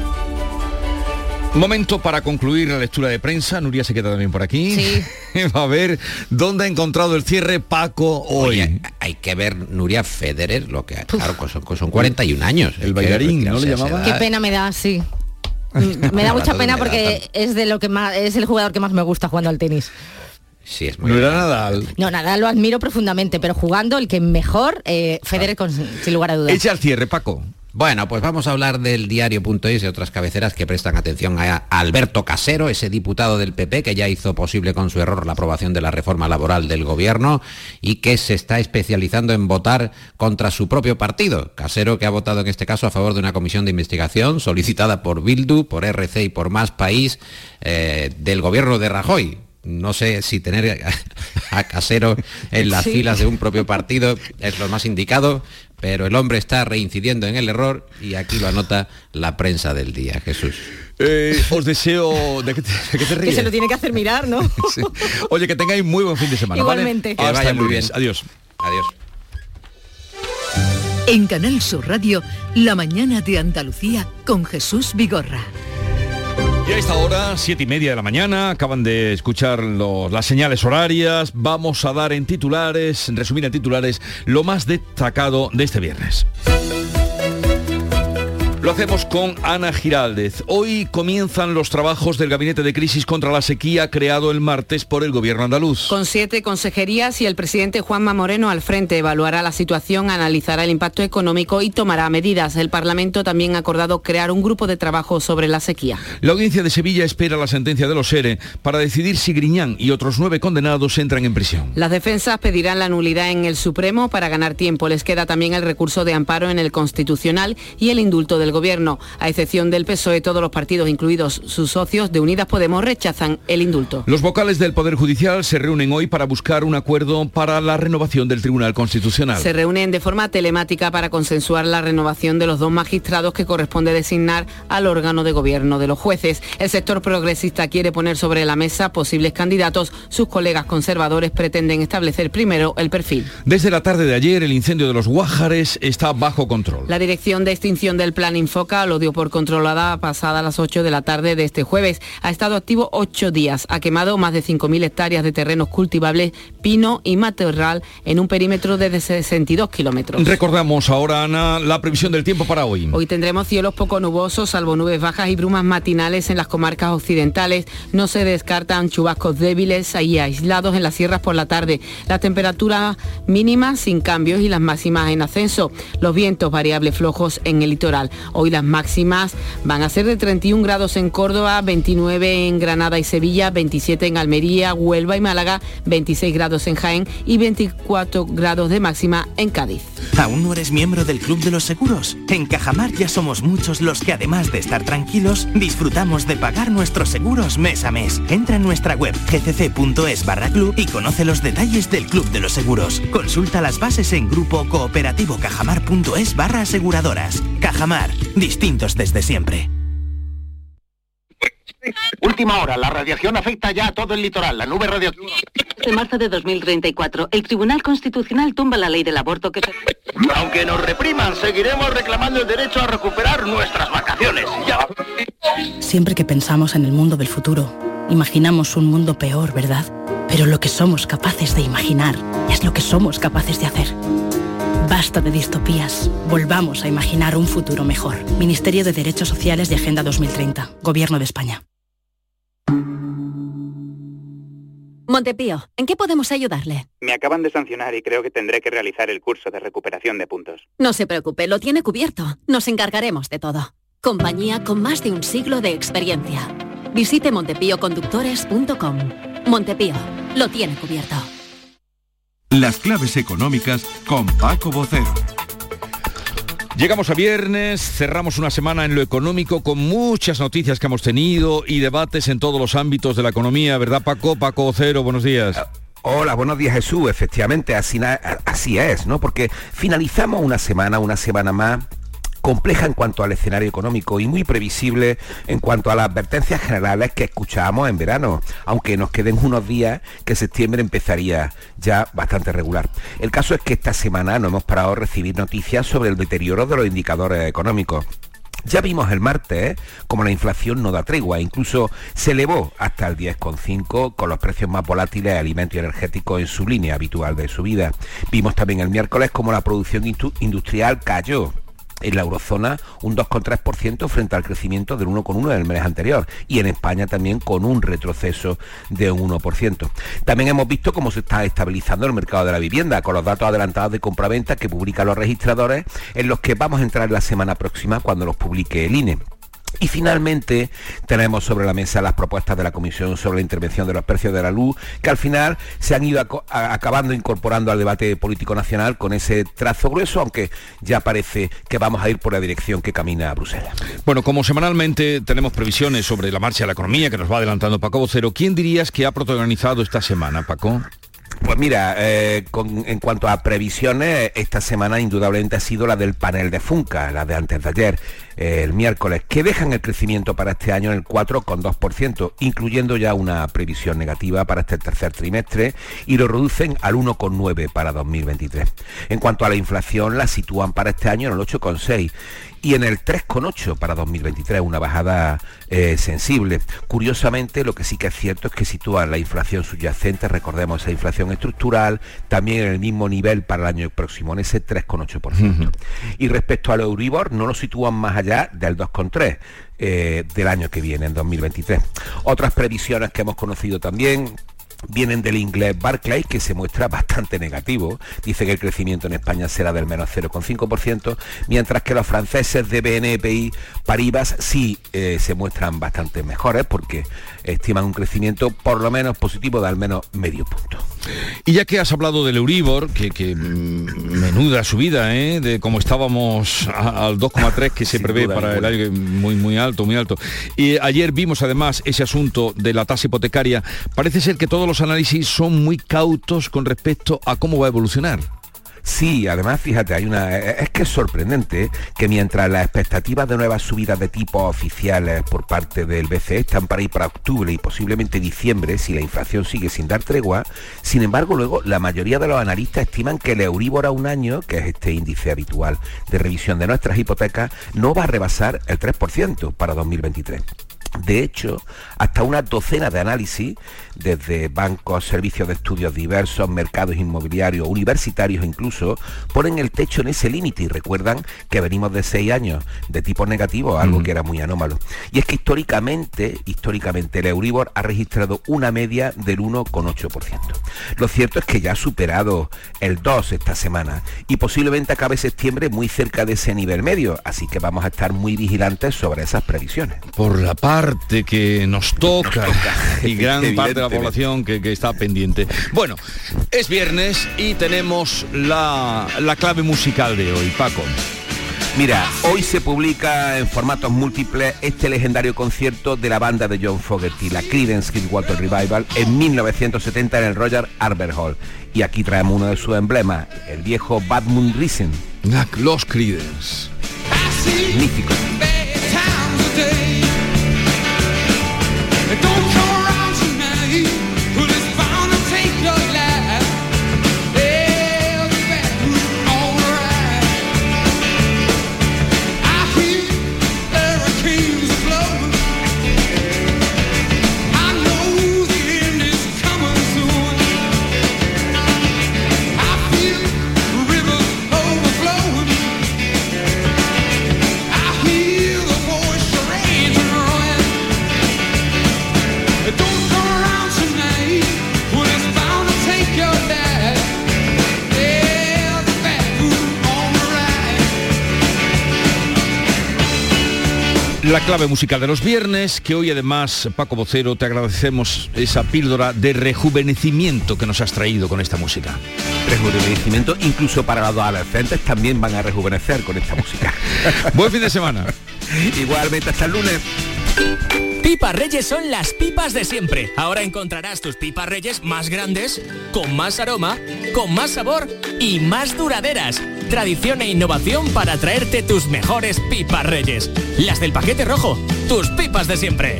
Momento para concluir la lectura de prensa. Nuria se queda también por aquí. Sí. Va a ver dónde ha encontrado el cierre Paco hoy. Oye, hay que ver Nuria Federer, lo que claro, pues son, son 41 años. El bailarín, ¿no le llamaba? Qué pena me da, sí. Mm, Me da mucha pena porque es de lo que más es el jugador que más me gusta jugando al tenis. Sí, es muy No era Nadal. No, nada, lo admiro profundamente, pero jugando el que mejor, eh, Federer con- sin lugar a dudas. Echa el cierre, Paco. Bueno, pues vamos a hablar del diario.es y otras cabeceras que prestan atención a Alberto Casero, ese diputado del PP que ya hizo posible con su error la aprobación de la reforma laboral del gobierno y que se está especializando en votar contra su propio partido. Casero que ha votado en este caso a favor de una comisión de investigación solicitada por Bildu, por RC y por Más País eh, del gobierno de Rajoy. No sé si tener a Casero en las Sí. filas de un propio partido es lo más indicado, pero el hombre está reincidiendo en el error y aquí lo anota la prensa del día, Jesús. Eh, os deseo... ¿De qué te, de te que se lo tiene que hacer mirar, ¿no? Sí. Oye, que tengáis muy buen fin de semana. ¿vale? Igualmente. Que Hasta vaya muy bien. Adiós. Adiós. En Canal Sur Radio, La mañana de Andalucía con Jesús Vigorra. Y a esta hora, siete y media de la mañana, acaban de escuchar las señales horarias. Vamos a dar en titulares, en resumir en titulares, lo más destacado de este viernes. Lo hacemos con Ana Giraldez. Hoy comienzan los trabajos del Gabinete de Crisis contra la Sequía creado el martes por el Gobierno andaluz. Con siete consejerías y el presidente Juanma Moreno al frente evaluará la situación, analizará el impacto económico y tomará medidas. El Parlamento también ha acordado crear un grupo de trabajo sobre la sequía. La audiencia de Sevilla espera la sentencia de los SERE para decidir si Griñán y otros nueve condenados entran en prisión. Las defensas pedirán la nulidad en el Supremo para ganar tiempo. Les queda también el recurso de amparo en el Constitucional y el indulto del Gobierno. A excepción del PSOE, todos los partidos, incluidos sus socios de Unidas Podemos, rechazan el indulto. Los vocales del Poder Judicial se reúnen hoy para buscar un acuerdo para la renovación del Tribunal Constitucional. Se reúnen de forma telemática para consensuar la renovación de los dos magistrados que corresponde designar al órgano de gobierno de los jueces. El sector progresista quiere poner sobre la mesa posibles candidatos. Sus colegas conservadores pretenden establecer primero el perfil. Desde la tarde de ayer, el incendio de los Guájares está bajo control. La Dirección de Extinción del Plan Infoca lo dio por controlada pasada las 8 de la tarde de este jueves. Ha estado activo ocho días. Ha quemado más de 5.000 hectáreas de terrenos cultivables, pino y matorral en un perímetro de 62 kilómetros. Recordamos ahora, Ana, la previsión del tiempo para hoy. Hoy tendremos cielos poco nubosos, salvo nubes bajas y brumas matinales en las comarcas occidentales. No se descartan chubascos débiles y aislados en las sierras por la tarde. Las temperaturas mínimas sin cambios y las máximas en ascenso. Los vientos variables flojos en el litoral. Hoy las máximas van a ser de 31 grados en Córdoba, 29 en Granada y Sevilla, 27 en Almería, Huelva y Málaga, 26 grados en Jaén y 24 grados de máxima en Cádiz. ¿Aún no eres miembro del Club de los Seguros? En Cajamar ya somos muchos los que además de estar tranquilos, disfrutamos de pagar nuestros seguros mes a mes. Entra en nuestra web gcc.es barra club y conoce los detalles del Club de los Seguros. Consulta las bases en grupo cooperativo cajamar.es barra aseguradoras. Cajamar, distintos desde siempre. Última hora, la radiación afecta ya a todo el litoral. La nube radioactiva. De marzo de 2034, el Tribunal Constitucional tumba la ley del aborto que... Aunque nos repriman, seguiremos reclamando el derecho a recuperar nuestras vacaciones. Ya. Siempre que pensamos en el mundo del futuro, imaginamos un mundo peor, ¿verdad? Pero lo que somos capaces de imaginar es lo que somos capaces de hacer. Basta de distopías. Volvamos a imaginar un futuro mejor. Ministerio de Derechos Sociales y Agenda 2030. Gobierno de España. Montepío, ¿en qué podemos ayudarle? Me acaban de sancionar y creo que tendré que realizar el curso de recuperación de puntos. No se preocupe, lo tiene cubierto. Nos encargaremos de todo. Compañía con más de un siglo de experiencia. Visite montepíoconductores.com. Montepío, lo tiene cubierto. Las claves económicas con Paco Bocero. Llegamos a viernes, cerramos una semana en lo económico con muchas noticias que hemos tenido y debates en todos los ámbitos de la economía, ¿verdad Paco? Paco Cero, buenos días. Hola, buenos días Jesús. Efectivamente, así, así es, ¿no? Porque finalizamos una semana, una semana más compleja en cuanto al escenario económico y muy previsible en cuanto a las advertencias generales que escuchábamos en verano, aunque nos queden unos días que septiembre empezaría ya bastante regular. El caso es que esta semana no hemos parado de recibir noticias sobre el deterioro de los indicadores económicos. Ya vimos el martes como la inflación no da tregua, incluso se elevó hasta el 10,5 con los precios más volátiles de alimentos y energéticos en su línea habitual de subida. Vimos también el miércoles como la producción industrial cayó en la eurozona un 2,3% frente al crecimiento del 1,1% del mes anterior y en España también con un retroceso de un 1%. También hemos visto cómo se está estabilizando el mercado de la vivienda con los datos adelantados de compraventa que publican los registradores en los que vamos a entrar la semana próxima cuando los publique el INE. Y finalmente tenemos sobre la mesa las propuestas de la Comisión sobre la intervención de los precios de la luz, que al final se han ido acabando incorporando al debate político nacional con ese trazo grueso, aunque ya parece que vamos a ir por la dirección que camina a Bruselas. Bueno, como semanalmente tenemos previsiones sobre la marcha de la economía que nos va adelantando Paco Vocero, ¿quién dirías que ha protagonizado esta semana, Paco? Pues mira, eh, en cuanto a previsiones, esta semana indudablemente ha sido la del panel de Funca, la de antes de ayer, eh, el miércoles, que dejan el crecimiento para este año en el 4,2%, incluyendo ya una previsión negativa para este tercer trimestre y lo reducen al 1,9% para 2023. En cuanto a la inflación, la sitúan para este año en el 8,6% y en el 3,8 para 2023, una bajada eh, sensible. Curiosamente, lo que sí que es cierto es que sitúa la inflación subyacente, recordemos esa inflación estructural, también en el mismo nivel para el año próximo, en ese 3,8%. Y respecto al Euribor, no lo sitúan más allá del 2,3%. Eh, del año que viene, en 2023. Otras previsiones que hemos conocido también, vienen del inglés Barclay, que se muestra bastante negativo. Dice que el crecimiento en España será del menos 0,5%, mientras que los franceses de BNPI Paribas sí eh, se muestran bastante mejores porque estiman un crecimiento por lo menos positivo de al menos medio punto. Y ya que has hablado del Euribor, que, mm, menuda subida, ¿eh? de cómo estábamos al 2,3 que se prevé para el año, muy, muy alto, muy alto. Y ayer vimos además ese asunto de la tasa hipotecaria. Parece ser que todos los análisis son muy cautos con respecto a cómo va a evolucionar. Sí, además fíjate, hay una es que es sorprendente que mientras las expectativas de nuevas subidas de tipos oficiales por parte del BCE están para ir para octubre y posiblemente diciembre si la inflación sigue sin dar tregua, sin embargo luego la mayoría de los analistas estiman que el Euribor a un año, que es este índice habitual de revisión de nuestras hipotecas, no va a rebasar el 3% para 2023. De hecho, hasta una docena de análisis, desde bancos, servicios de estudios diversos, mercados inmobiliarios, universitarios incluso, ponen el techo en ese límite y recuerdan que venimos de seis años de tipo negativo, algo que era muy anómalo. Y es que históricamente, históricamente el Euribor ha registrado una media del 1,8%. Lo cierto es que ya ha superado el 2 esta semana y posiblemente acabe septiembre muy cerca de ese nivel medio, así que vamos a estar muy vigilantes sobre esas previsiones. Por la parte que nos toca, y gran parte de la población que, está pendiente. Bueno, es viernes y tenemos la, la clave musical de hoy, Paco. Mira, hoy se publica en formatos múltiples este legendario concierto de la banda de John Fogerty, la Creedence Water Revival, en 1970 en el Roger Arbor Hall. Y aquí traemos uno de sus emblemas, el viejo Bad Moon Rising. Los Creedence. Magnífico. Clave musical de los viernes, que hoy además, Paco Vocero, te agradecemos esa píldora de rejuvenecimiento que nos has traído con esta música. Rejuvenecimiento incluso para los adolescentes también van a rejuvenecer con esta música. Buen fin de semana. Igualmente, hasta el lunes. Pipas Reyes son las pipas de siempre. Ahora encontrarás tus pipas Reyes más grandes, con más aroma, con más sabor y más duraderas. Tradición e innovación para traerte tus mejores pipas Reyes. Las del paquete rojo, tus pipas de siempre.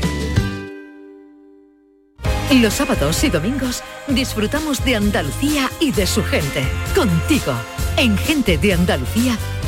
Los sábados y domingos disfrutamos de Andalucía y de su gente. Contigo, en Gente de Andalucía,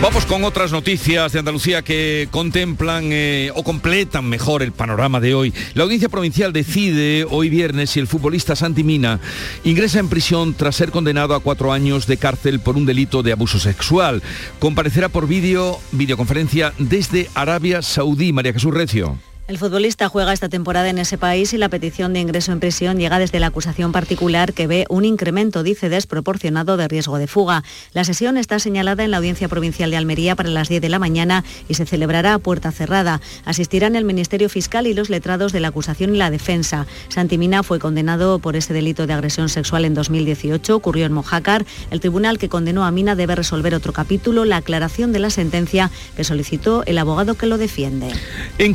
Vamos con otras noticias de Andalucía que contemplan eh, o completan mejor el panorama de hoy. La Audiencia Provincial decide hoy viernes si el futbolista Santi Mina ingresa en prisión tras ser condenado a cuatro años de cárcel por un delito de abuso sexual. Comparecerá por vídeo, videoconferencia desde Arabia Saudí. María Jesús Recio. El futbolista juega esta temporada en ese país y la petición de ingreso en prisión llega desde la acusación particular que ve un incremento, dice, desproporcionado de riesgo de fuga. La sesión está señalada en la Audiencia Provincial de Almería para las 10 de la mañana y se celebrará a puerta cerrada. Asistirán el Ministerio Fiscal y los letrados de la acusación y la defensa. Santimina fue condenado por ese delito de agresión sexual en 2018, ocurrió en Mojácar. El tribunal que condenó a Mina debe resolver otro capítulo, la aclaración de la sentencia que solicitó el abogado que lo defiende. En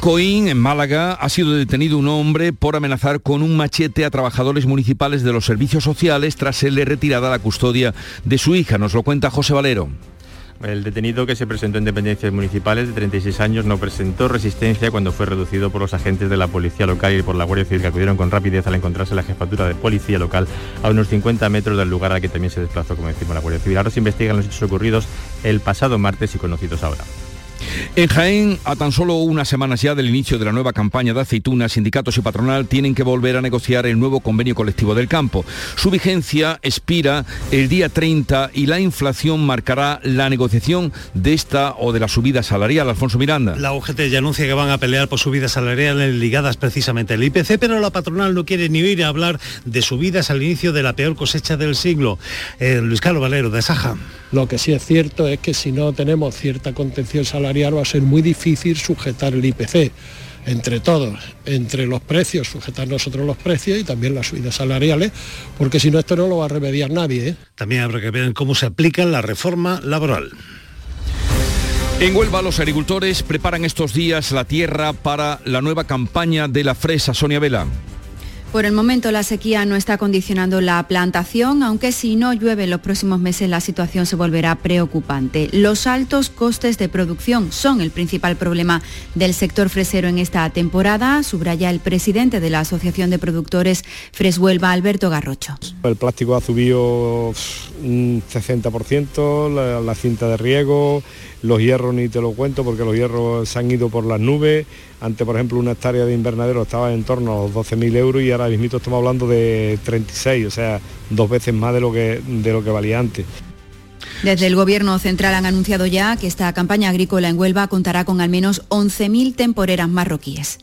Málaga ha sido detenido un hombre por amenazar con un machete a trabajadores municipales de los servicios sociales tras serle retirada la custodia de su hija. Nos lo cuenta José Valero. El detenido que se presentó en dependencias municipales de 36 años no presentó resistencia cuando fue reducido por los agentes de la policía local y por la Guardia Civil que acudieron con rapidez al encontrarse la jefatura de policía local a unos 50 metros del lugar al que también se desplazó, como decimos, la Guardia Civil. Ahora se investigan los hechos ocurridos el pasado martes y conocidos ahora. En Jaén, a tan solo unas semanas ya del inicio de la nueva campaña de aceitunas, sindicatos y patronal tienen que volver a negociar el nuevo convenio colectivo del campo. Su vigencia expira el día 30 y la inflación marcará la negociación de esta o de la subida salarial. Alfonso Miranda. La UGT ya anuncia que van a pelear por subidas salariales ligadas precisamente al IPC, pero la patronal no quiere ni oír hablar de subidas al inicio de la peor cosecha del siglo. Eh, Luis Carlos Valero, de Saja. Lo que sí es cierto es que si no tenemos cierta contención salarial va a ser muy difícil sujetar el IPC entre todos, entre los precios, sujetar nosotros los precios y también las subidas salariales, porque si no esto no lo va a remediar nadie. ¿eh? También habrá que ver cómo se aplica la reforma laboral. En Huelva los agricultores preparan estos días la tierra para la nueva campaña de la fresa Sonia Vela. Por el momento la sequía no está condicionando la plantación, aunque si no llueve en los próximos meses la situación se volverá preocupante. Los altos costes de producción son el principal problema del sector fresero en esta temporada, subraya el presidente de la Asociación de Productores Freshuelva, Alberto Garrocho. El plástico ha subido un 60%, la, la cinta de riego, los hierros ni te lo cuento porque los hierros se han ido por las nubes. Antes, por ejemplo, una hectárea de invernadero estaba en torno a los 12.000 euros y ahora mismo estamos hablando de 36, o sea, dos veces más de lo que, de lo que valía antes. Desde el Gobierno Central han anunciado ya que esta campaña agrícola en Huelva contará con al menos 11.000 temporeras marroquíes.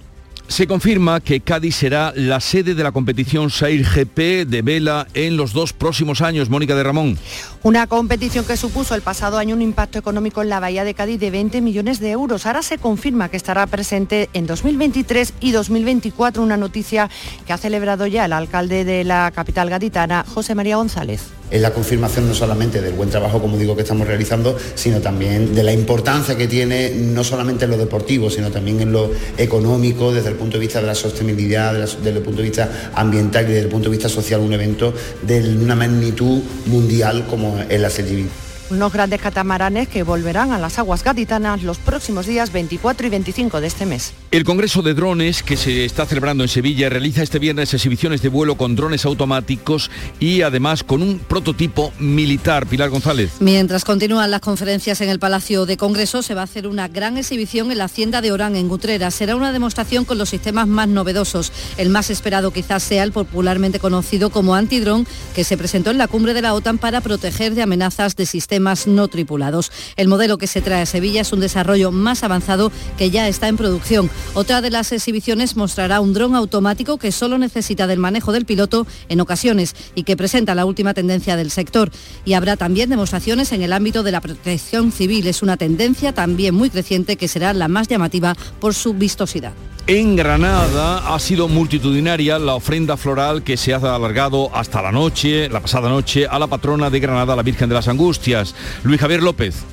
Se confirma que Cádiz será la sede de la competición Sail GP de vela en los dos próximos años. Mónica de Ramón. Una competición que supuso el pasado año un impacto económico en la Bahía de Cádiz de 20 millones de euros. Ahora se confirma que estará presente en 2023 y 2024, una noticia que ha celebrado ya el alcalde de la capital gaditana, José María González es la confirmación no solamente del buen trabajo, como digo, que estamos realizando, sino también de la importancia que tiene no solamente en lo deportivo, sino también en lo económico, desde el punto de vista de la sostenibilidad, desde el punto de vista ambiental y desde el punto de vista social, un evento de una magnitud mundial como es la CGV unos grandes catamaranes que volverán a las aguas gaditanas los próximos días 24 y 25 de este mes. El Congreso de Drones que se está celebrando en Sevilla realiza este viernes exhibiciones de vuelo con drones automáticos y además con un prototipo militar. Pilar González. Mientras continúan las conferencias en el Palacio de Congreso, se va a hacer una gran exhibición en la Hacienda de Orán, en Gutrera. Será una demostración con los sistemas más novedosos. El más esperado quizás sea el popularmente conocido como antidrón, que se presentó en la cumbre de la OTAN para proteger de amenazas de sistemas no tripulados. El modelo que se trae a Sevilla es un desarrollo más avanzado que ya está en producción. Otra de las exhibiciones mostrará un dron automático que solo necesita del manejo del piloto en ocasiones y que presenta la última tendencia del sector. Y habrá también demostraciones en el ámbito de la protección civil. Es una tendencia también muy creciente que será la más llamativa por su vistosidad. En Granada ha sido multitudinaria la ofrenda floral que se ha alargado hasta la noche, la pasada noche, a la patrona de Granada, la Virgen de las Angustias. Luis Javier López.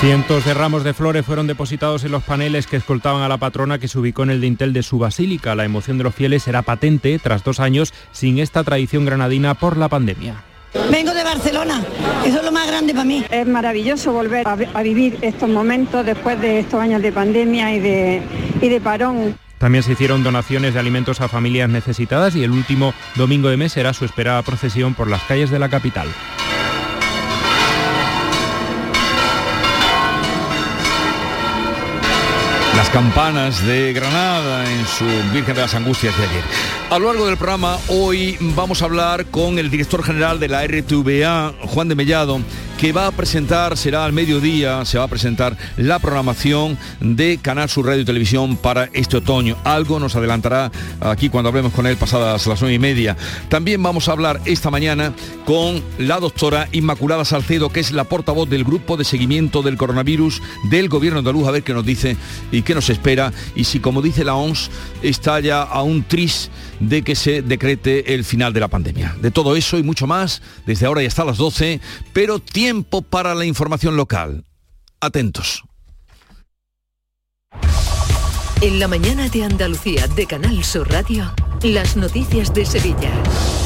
Cientos de ramos de flores fueron depositados en los paneles que escoltaban a la patrona que se ubicó en el dintel de su basílica. La emoción de los fieles era patente tras dos años sin esta tradición granadina por la pandemia. Vengo de Barcelona, eso es lo más grande para mí. Es maravilloso volver a, a vivir estos momentos después de estos años de pandemia y de, y de parón. También se hicieron donaciones de alimentos a familias necesitadas y el último domingo de mes será su esperada procesión por las calles de la capital. Campanas de Granada en su Virgen de las Angustias de ayer. A lo largo del programa hoy vamos a hablar con el director general de la RTVA, Juan de Mellado, que va a presentar, será al mediodía, se va a presentar la programación de Canal Sur Radio y Televisión para este otoño. Algo nos adelantará aquí cuando hablemos con él pasadas las nueve y media. También vamos a hablar esta mañana con la doctora Inmaculada Salcedo, que es la portavoz del grupo de seguimiento del coronavirus del gobierno andaluz, a ver qué nos dice y qué nos espera y si, como dice la OMS, está ya a un tris de que se decrete el final de la pandemia. De todo eso y mucho más, desde ahora y hasta las 12, pero tiempo para la información local. Atentos. En la mañana de Andalucía de Canal Sur Radio, las noticias de Sevilla.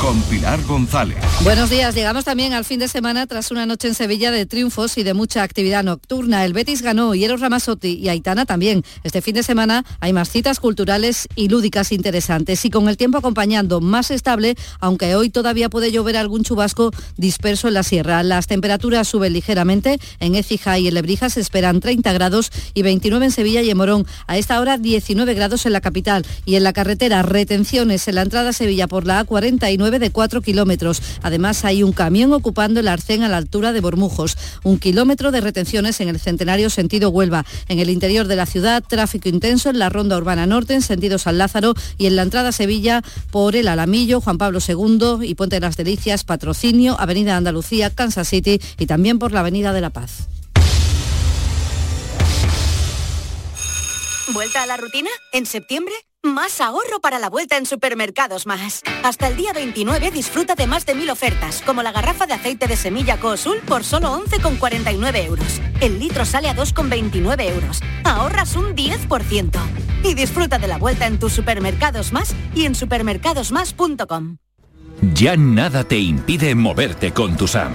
Con Pilar González. Buenos días, llegamos también al fin de semana tras una noche en Sevilla de triunfos y de mucha actividad nocturna. El Betis ganó, y Eros Ramazotti y Aitana también. Este fin de semana hay más citas culturales y lúdicas interesantes y con el tiempo acompañando más estable, aunque hoy todavía puede llover algún chubasco disperso en la sierra. Las temperaturas suben ligeramente, en Écija y en Lebrija se esperan 30 grados y 29 en Sevilla y en Morón. A esta hora 19 grados en la capital y en la carretera retenciones en la entrada a Sevilla por la A49 de 4 kilómetros. Además hay un camión ocupando el arcén a la altura de Bormujos. Un kilómetro de retenciones en el centenario sentido Huelva. En el interior de la ciudad, tráfico intenso en la ronda urbana norte en sentido San Lázaro y en la entrada a Sevilla por el Alamillo, Juan Pablo II y Puente de las Delicias, Patrocinio, Avenida Andalucía, Kansas City y también por la Avenida de la Paz. ¿Vuelta a la rutina? ¿En septiembre? Más ahorro para la vuelta en Supermercados Más. Hasta el día 29 disfruta de más de mil ofertas, como la garrafa de aceite de semilla Coosul por solo 11,49 euros. El litro sale a 2,29 euros. Ahorras un 10%. Y disfruta de la vuelta en tus Supermercados Más y en supermercadosmás.com. Ya nada te impide moverte con tu SAM.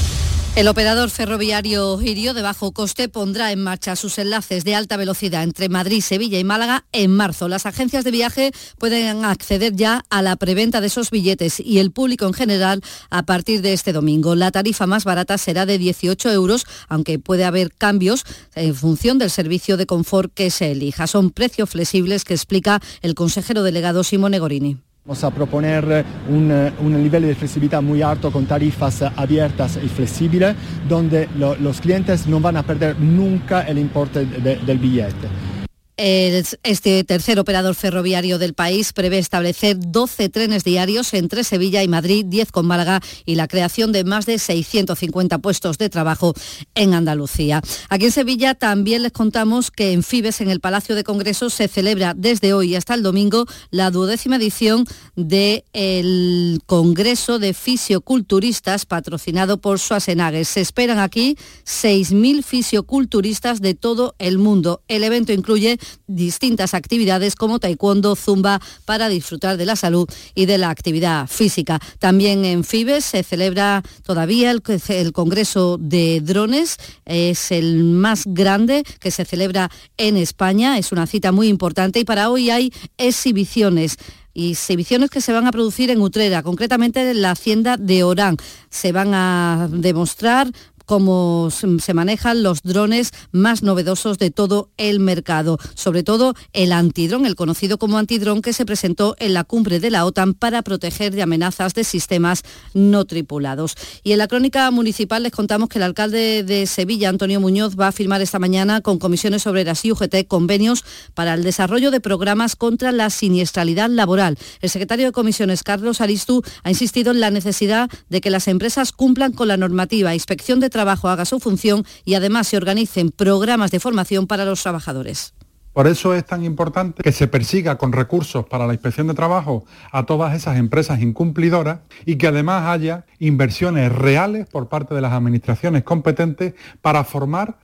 El operador ferroviario Irio de bajo coste pondrá en marcha sus enlaces de alta velocidad entre Madrid, Sevilla y Málaga en marzo. Las agencias de viaje pueden acceder ya a la preventa de esos billetes y el público en general a partir de este domingo. La tarifa más barata será de 18 euros, aunque puede haber cambios en función del servicio de confort que se elija. Son precios flexibles que explica el consejero delegado Simone Gorini. Vamos a proponer un, un, nivel de flexibilidad muy alto con tarifas abiertas y flexibles, donde lo, los clientes no van a perder nunca el importe de, del billete. Este tercer operador ferroviario del país prevé establecer 12 trenes diarios entre Sevilla y Madrid, 10 con Málaga y la creación de más de 650 puestos de trabajo en Andalucía. Aquí en Sevilla también les contamos que en Fibes, en el Palacio de Congresos, se celebra desde hoy hasta el domingo la duodécima edición del Congreso de Fisioculturistas patrocinado por Schwarzenegger. Se esperan aquí 6.000 fisioculturistas de todo el mundo. El evento incluye distintas actividades como taekwondo, zumba, para disfrutar de la salud y de la actividad física. También en Fibes se celebra todavía el, el Congreso de Drones, es el más grande que se celebra en España, es una cita muy importante y para hoy hay exhibiciones y exhibiciones que se van a producir en Utrera, concretamente en la hacienda de Orán. Se van a demostrar cómo se manejan los drones más novedosos de todo el mercado, sobre todo el antidrón, el conocido como antidrón que se presentó en la cumbre de la OTAN para proteger de amenazas de sistemas no tripulados. Y en la crónica municipal les contamos que el alcalde de Sevilla, Antonio Muñoz, va a firmar esta mañana con comisiones obreras y UGT convenios para el desarrollo de programas contra la siniestralidad laboral. El secretario de comisiones, Carlos Aristu, ha insistido en la necesidad de que las empresas cumplan con la normativa, inspección de trabajo haga su función y además se organicen programas de formación para los trabajadores. Por eso es tan importante que se persiga con recursos para la inspección de trabajo a todas esas empresas incumplidoras y que además haya inversiones reales por parte de las administraciones competentes para formar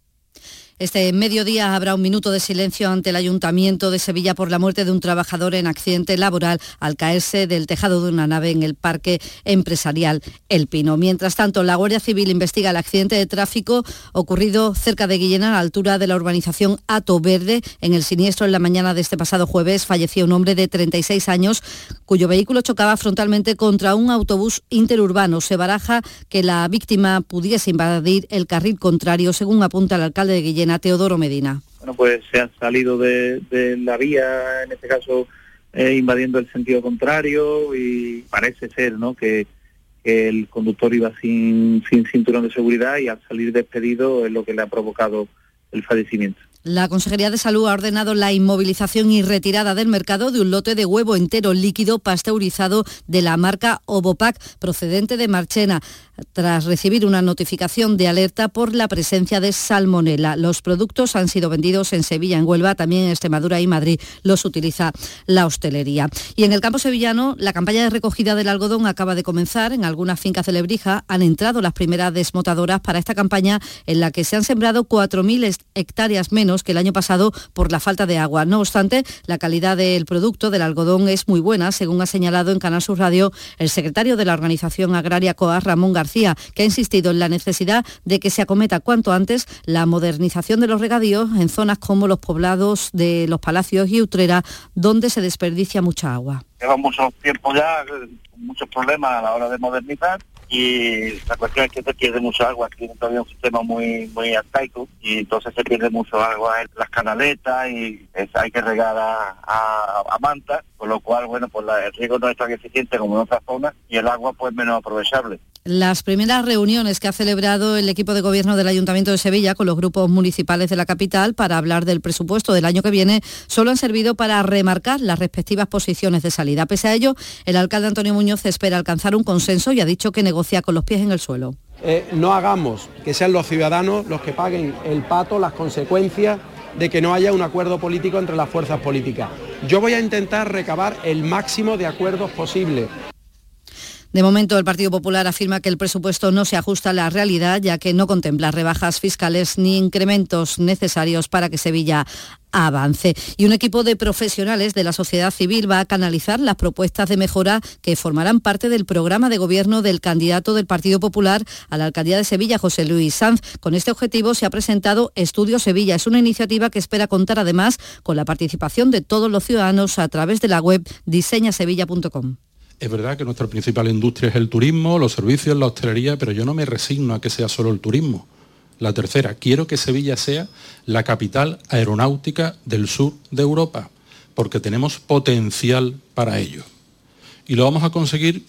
este mediodía habrá un minuto de silencio ante el Ayuntamiento de Sevilla por la muerte de un trabajador en accidente laboral al caerse del tejado de una nave en el Parque Empresarial El Pino. Mientras tanto, la Guardia Civil investiga el accidente de tráfico ocurrido cerca de Guillena, a la altura de la urbanización Ato Verde. En el siniestro en la mañana de este pasado jueves falleció un hombre de 36 años cuyo vehículo chocaba frontalmente contra un autobús interurbano. Se baraja que la víctima pudiese invadir el carril contrario, según apunta el alcalde de Guillena Teodoro Medina. Bueno, pues se ha salido de, la vía, en este caso eh, invadiendo el sentido contrario y parece ser ¿no? que, el conductor iba sin, sin cinturón de seguridad y al salir despedido es lo que le ha provocado el fallecimiento. La Consejería de Salud ha ordenado la inmovilización y retirada del mercado de un lote de huevo entero líquido pasteurizado de la marca Ovopac procedente de Marchena tras recibir una notificación de alerta por la presencia de salmonela. Los productos han sido vendidos en Sevilla, en Huelva, también en Extremadura y Madrid. Los utiliza la hostelería. Y en el campo sevillano, la campaña de recogida del algodón acaba de comenzar. En algunas fincas de Lebrija han entrado las primeras desmotadoras para esta campaña en la que se han sembrado 4.000 hectáreas menos que el año pasado por la falta de agua. No obstante, la calidad del producto del algodón es muy buena, según ha señalado en Canal Sur Radio el secretario de la Organización Agraria COA, Ramón García, que ha insistido en la necesidad de que se acometa cuanto antes la modernización de los regadíos en zonas como los poblados de los Palacios y Utrera, donde se desperdicia mucha agua. Lleva mucho tiempo ya, muchos problemas a la hora de modernizar y la cuestión es que se pierde mucha agua, aquí todavía un sistema muy muy arcaico y entonces se pierde mucho agua en las canaletas y hay que regar a, manta, con lo cual, bueno, pues el riego no es tan eficiente como en otras zonas y el agua pues menos aprovechable. Las primeras reuniones que ha celebrado el equipo de gobierno del Ayuntamiento de Sevilla con los grupos municipales de la capital para hablar del presupuesto del año que viene solo han servido para remarcar las respectivas posiciones de salida. Pese a ello, el alcalde Antonio Muñoz espera alcanzar un consenso y ha dicho que negocia con los pies en el suelo. Eh, no hagamos que sean los ciudadanos los que paguen el pato, las consecuencias de que no haya un acuerdo político entre las fuerzas políticas. Yo voy a intentar recabar el máximo de acuerdos posible. De momento, el Partido Popular afirma que el presupuesto no se ajusta a la realidad, ya que no contempla rebajas fiscales ni incrementos necesarios para que Sevilla avance. Y un equipo de profesionales de la sociedad civil va a canalizar las propuestas de mejora que formarán parte del programa de gobierno del candidato del Partido Popular a la alcaldía de Sevilla, José Luis Sanz. Con este objetivo se ha presentado Estudio Sevilla. Es una iniciativa que espera contar además con la participación de todos los ciudadanos a través de la web diseñasevilla.com. Es verdad que nuestra principal industria es el turismo, los servicios, la hostelería, pero yo no me resigno a que sea solo el turismo. La tercera, quiero que Sevilla sea la capital aeronáutica del sur de Europa, porque tenemos potencial para ello. Y lo vamos a conseguir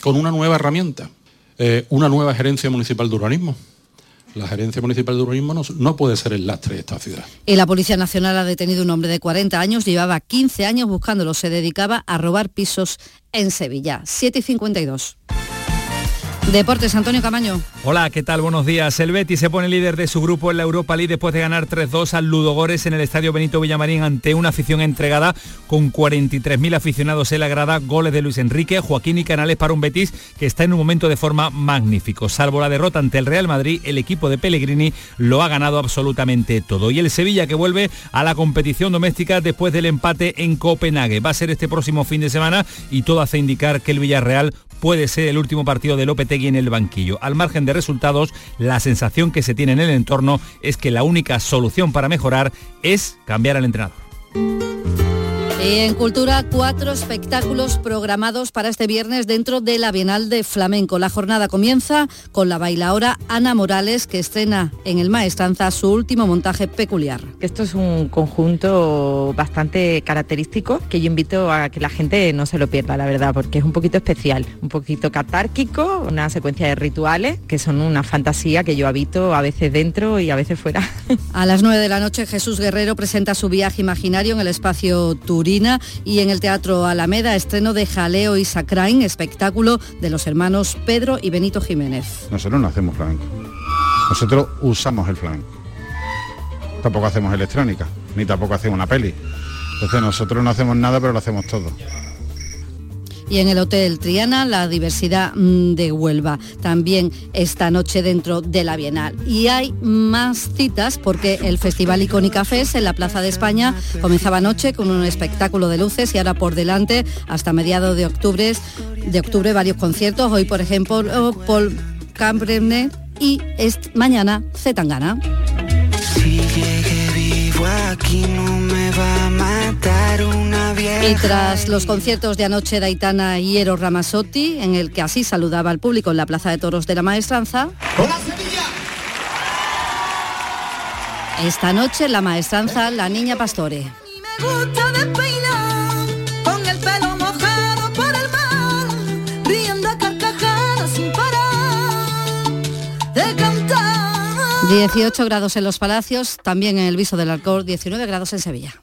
con una nueva herramienta, eh, una nueva gerencia municipal de urbanismo la gerencia municipal de urbanismo no, puede ser el lastre de esta ciudad. Y la Policía Nacional ha detenido un hombre de 40 años, llevaba 15 años buscándolo, se dedicaba a robar pisos en Sevilla. 7 y 52. Deportes, Antonio Camaño. Hola, ¿qué tal? Buenos días. El Betis se pone líder de su grupo en la Europa League después de ganar 3-2 al Ludogores en el Estadio Benito Villamarín ante una afición entregada con 43.000 aficionados en la grada, goles de Luis Enrique, Joaquín y Canales para un Betis que está en un momento de forma magnífico. Salvo la derrota ante el Real Madrid, el equipo de Pellegrini lo ha ganado absolutamente todo. Y el Sevilla que vuelve a la competición doméstica después del empate en Copenhague. Va a ser este próximo fin de semana y todo hace indicar que el Villarreal puede ser el último partido de Lopetegui en el banquillo. Al margen de resultados, la sensación que se tiene en el entorno es que la única solución para mejorar es cambiar al entrenador. Y en Cultura, cuatro espectáculos programados para este viernes dentro de la Bienal de Flamenco. La jornada comienza con la bailaora Ana Morales, que estrena en el Maestranza su último montaje peculiar. Esto es un conjunto bastante característico que yo invito a que la gente no se lo pierda, la verdad, porque es un poquito especial, un poquito catárquico, una secuencia de rituales que son una fantasía que yo habito a veces dentro y a veces fuera. A las 9 de la noche Jesús Guerrero presenta su viaje imaginario en el espacio Y en el Teatro Alameda estreno de Jaleo y Sacrain, espectáculo de los hermanos Pedro y Benito Jiménez. Nosotros no hacemos flamenco. Nosotros usamos el flamenco. Tampoco hacemos electrónica, ni tampoco hacemos una peli. Entonces nosotros no hacemos nada, pero lo hacemos todo y en el Hotel Triana la diversidad mm, de Huelva. También esta noche dentro de la Bienal. Y hay más citas porque el Festival Icónica Fest en la Plaza de España comenzaba anoche con un espectáculo de luces y ahora por delante hasta mediados de octubre, de octubre varios conciertos. Hoy, por ejemplo, Paul Cambremne y mañana Zetangana. Si Y tras los conciertos de anoche de Aitana y Eros Ramazzotti, en el que así saludaba al público en la Plaza de Toros de la Maestranza. Esta noche la maestranza La Niña Pastore. de cantar. 18 grados en los palacios, también en el viso del Alcor, 19 grados en Sevilla.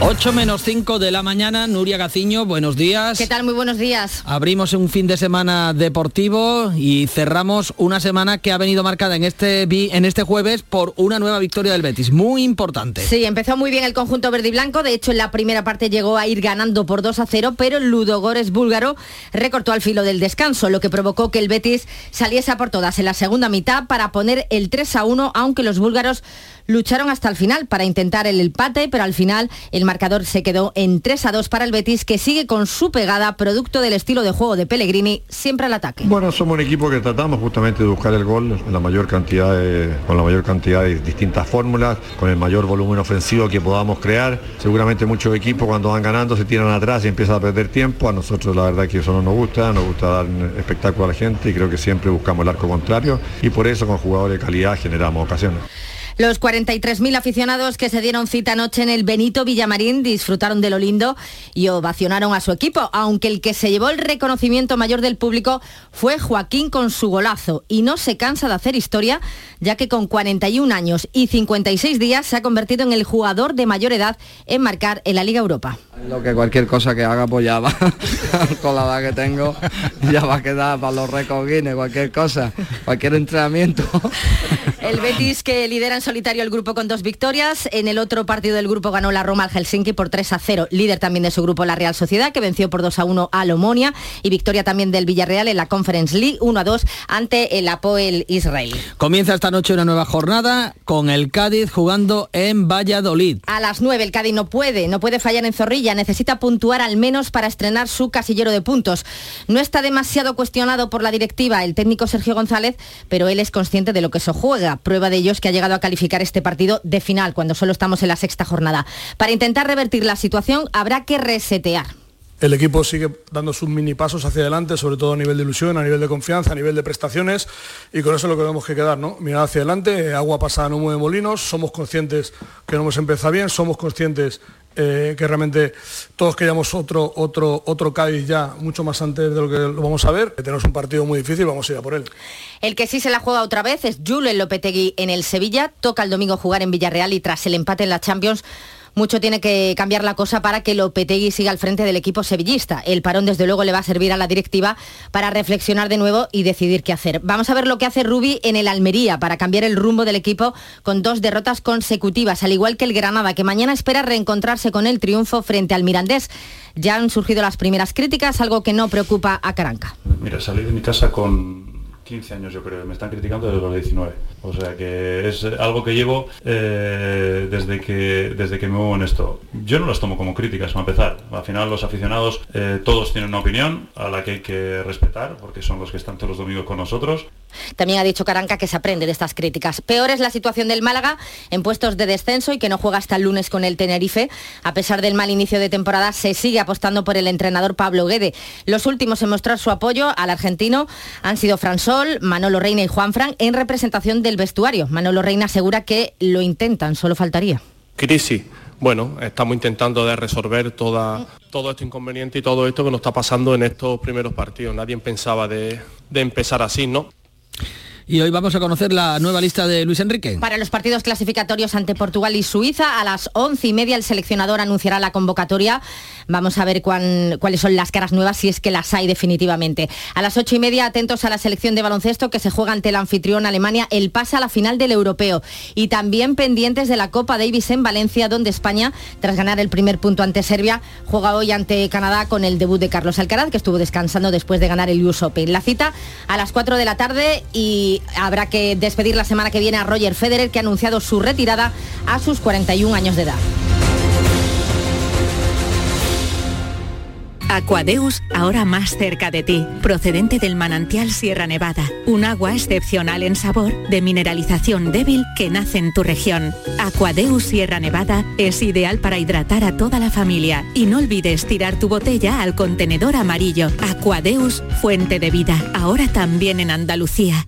8 menos 5 de la mañana, Nuria Gaciño, buenos días. ¿Qué tal? Muy buenos días. Abrimos un fin de semana deportivo y cerramos una semana que ha venido marcada en este, en este jueves por una nueva victoria del Betis, muy importante. Sí, empezó muy bien el conjunto verde y blanco, de hecho en la primera parte llegó a ir ganando por 2 a 0, pero Ludogores búlgaro recortó al filo del descanso, lo que provocó que el Betis saliese a por todas en la segunda mitad para poner el 3 a 1, aunque los búlgaros lucharon hasta el final para intentar el empate, pero al final el marcador se quedó en 3 a 2 para el Betis, que sigue con su pegada, producto del estilo de juego de Pellegrini, siempre al ataque. Bueno, somos un equipo que tratamos justamente de buscar el gol la mayor cantidad con la mayor cantidad de distintas fórmulas, con el mayor volumen ofensivo que podamos crear. Seguramente muchos equipos cuando van ganando se tiran atrás y empiezan a perder tiempo. A nosotros la verdad que eso no nos gusta, nos gusta dar espectáculo a la gente y creo que siempre buscamos el arco contrario y por eso con jugadores de calidad generamos ocasiones. Los 43.000 aficionados que se dieron cita anoche en el Benito Villamarín disfrutaron de lo lindo y ovacionaron a su equipo, aunque el que se llevó el reconocimiento mayor del público fue Joaquín con su golazo y no se cansa de hacer historia, ya que con 41 años y 56 días se ha convertido en el jugador de mayor edad en marcar en la Liga Europa. Lo que cualquier cosa que haga pues ya va, con la edad que tengo, ya va a quedar para los récords cualquier cosa, cualquier entrenamiento. El Betis que lidera en solitario el grupo con dos victorias. En el otro partido del grupo ganó la Roma al Helsinki por 3 a 0. Líder también de su grupo la Real Sociedad, que venció por 2 a 1 a Lomonia. Y victoria también del Villarreal en la Conference League 1 a 2 ante el Apoel Israel. Comienza esta noche una nueva jornada con el Cádiz jugando en Valladolid. A las 9 el Cádiz no puede, no puede fallar en Zorrilla. Necesita puntuar al menos para estrenar su casillero de puntos. No está demasiado cuestionado por la directiva el técnico Sergio González, pero él es consciente de lo que eso juega. Prueba de ello es que ha llegado a calificar este partido de final, cuando solo estamos en la sexta jornada. Para intentar revertir la situación habrá que resetear. El equipo sigue dando sus mini pasos hacia adelante, sobre todo a nivel de ilusión, a nivel de confianza, a nivel de prestaciones, y con eso es lo que tenemos que quedar, ¿no? Mirar hacia adelante, agua pasada no mueve molinos, somos conscientes que no hemos empezado bien, somos conscientes eh, que realmente todos queríamos otro, otro, otro Cádiz ya mucho más antes de lo que lo vamos a ver. Tenemos un partido muy difícil, vamos a ir a por él. El que sí se la juega otra vez es Julen Lopetegui en el Sevilla, toca el domingo jugar en Villarreal y tras el empate en la Champions mucho tiene que cambiar la cosa para que Lopetegui siga al frente del equipo sevillista. El parón, desde luego, le va a servir a la directiva para reflexionar de nuevo y decidir qué hacer. Vamos a ver lo que hace Rubi en el Almería para cambiar el rumbo del equipo con dos derrotas consecutivas, al igual que el Granada, que mañana espera reencontrarse con el triunfo frente al Mirandés. Ya han surgido las primeras críticas, algo que no preocupa a Caranca. Mira, salí de mi casa con 15 años yo creo, me están criticando desde los 19. O sea que es algo que llevo eh, desde, que, desde que me muevo en esto. Yo no las tomo como críticas, para empezar. Al final los aficionados eh, todos tienen una opinión a la que hay que respetar, porque son los que están todos los domingos con nosotros. También ha dicho Caranca que se aprende de estas críticas. Peor es la situación del Málaga en puestos de descenso y que no juega hasta el lunes con el Tenerife. A pesar del mal inicio de temporada, se sigue apostando por el entrenador Pablo Guede. Los últimos en mostrar su apoyo al argentino han sido Fransol, Manolo Reina y Juan Fran en representación del vestuario. Manolo Reina asegura que lo intentan, solo faltaría. Crisis. Bueno, estamos intentando de resolver todo este inconveniente y todo esto que nos está pasando en estos primeros partidos. Nadie pensaba de empezar así, ¿no? Y hoy vamos a conocer la nueva lista de Luis Enrique. Para los partidos clasificatorios ante Portugal y Suiza, a las once y media el seleccionador anunciará la convocatoria. Vamos a ver cuáles son las caras nuevas, si es que las hay definitivamente. A las ocho y media, atentos a la selección de baloncesto que se juega ante el anfitrión Alemania el pase a la final del europeo. Y también pendientes de la Copa Davis en Valencia, donde España, tras ganar el primer punto ante Serbia, juega hoy ante Canadá con el debut de Carlos Alcaraz, que estuvo descansando después de ganar el US Open. La cita a las 4 de la tarde habrá que despedir la semana que viene a Roger Federer, que ha anunciado su retirada a sus 41 años de edad. Aquadeus, ahora más cerca de ti, procedente del manantial Sierra Nevada, un agua excepcional en sabor, de mineralización débil que nace en tu región. Aquadeus Sierra Nevada es ideal para hidratar a toda la familia y no olvides tirar tu botella al contenedor amarillo. Aquadeus, fuente de vida, ahora también en Andalucía.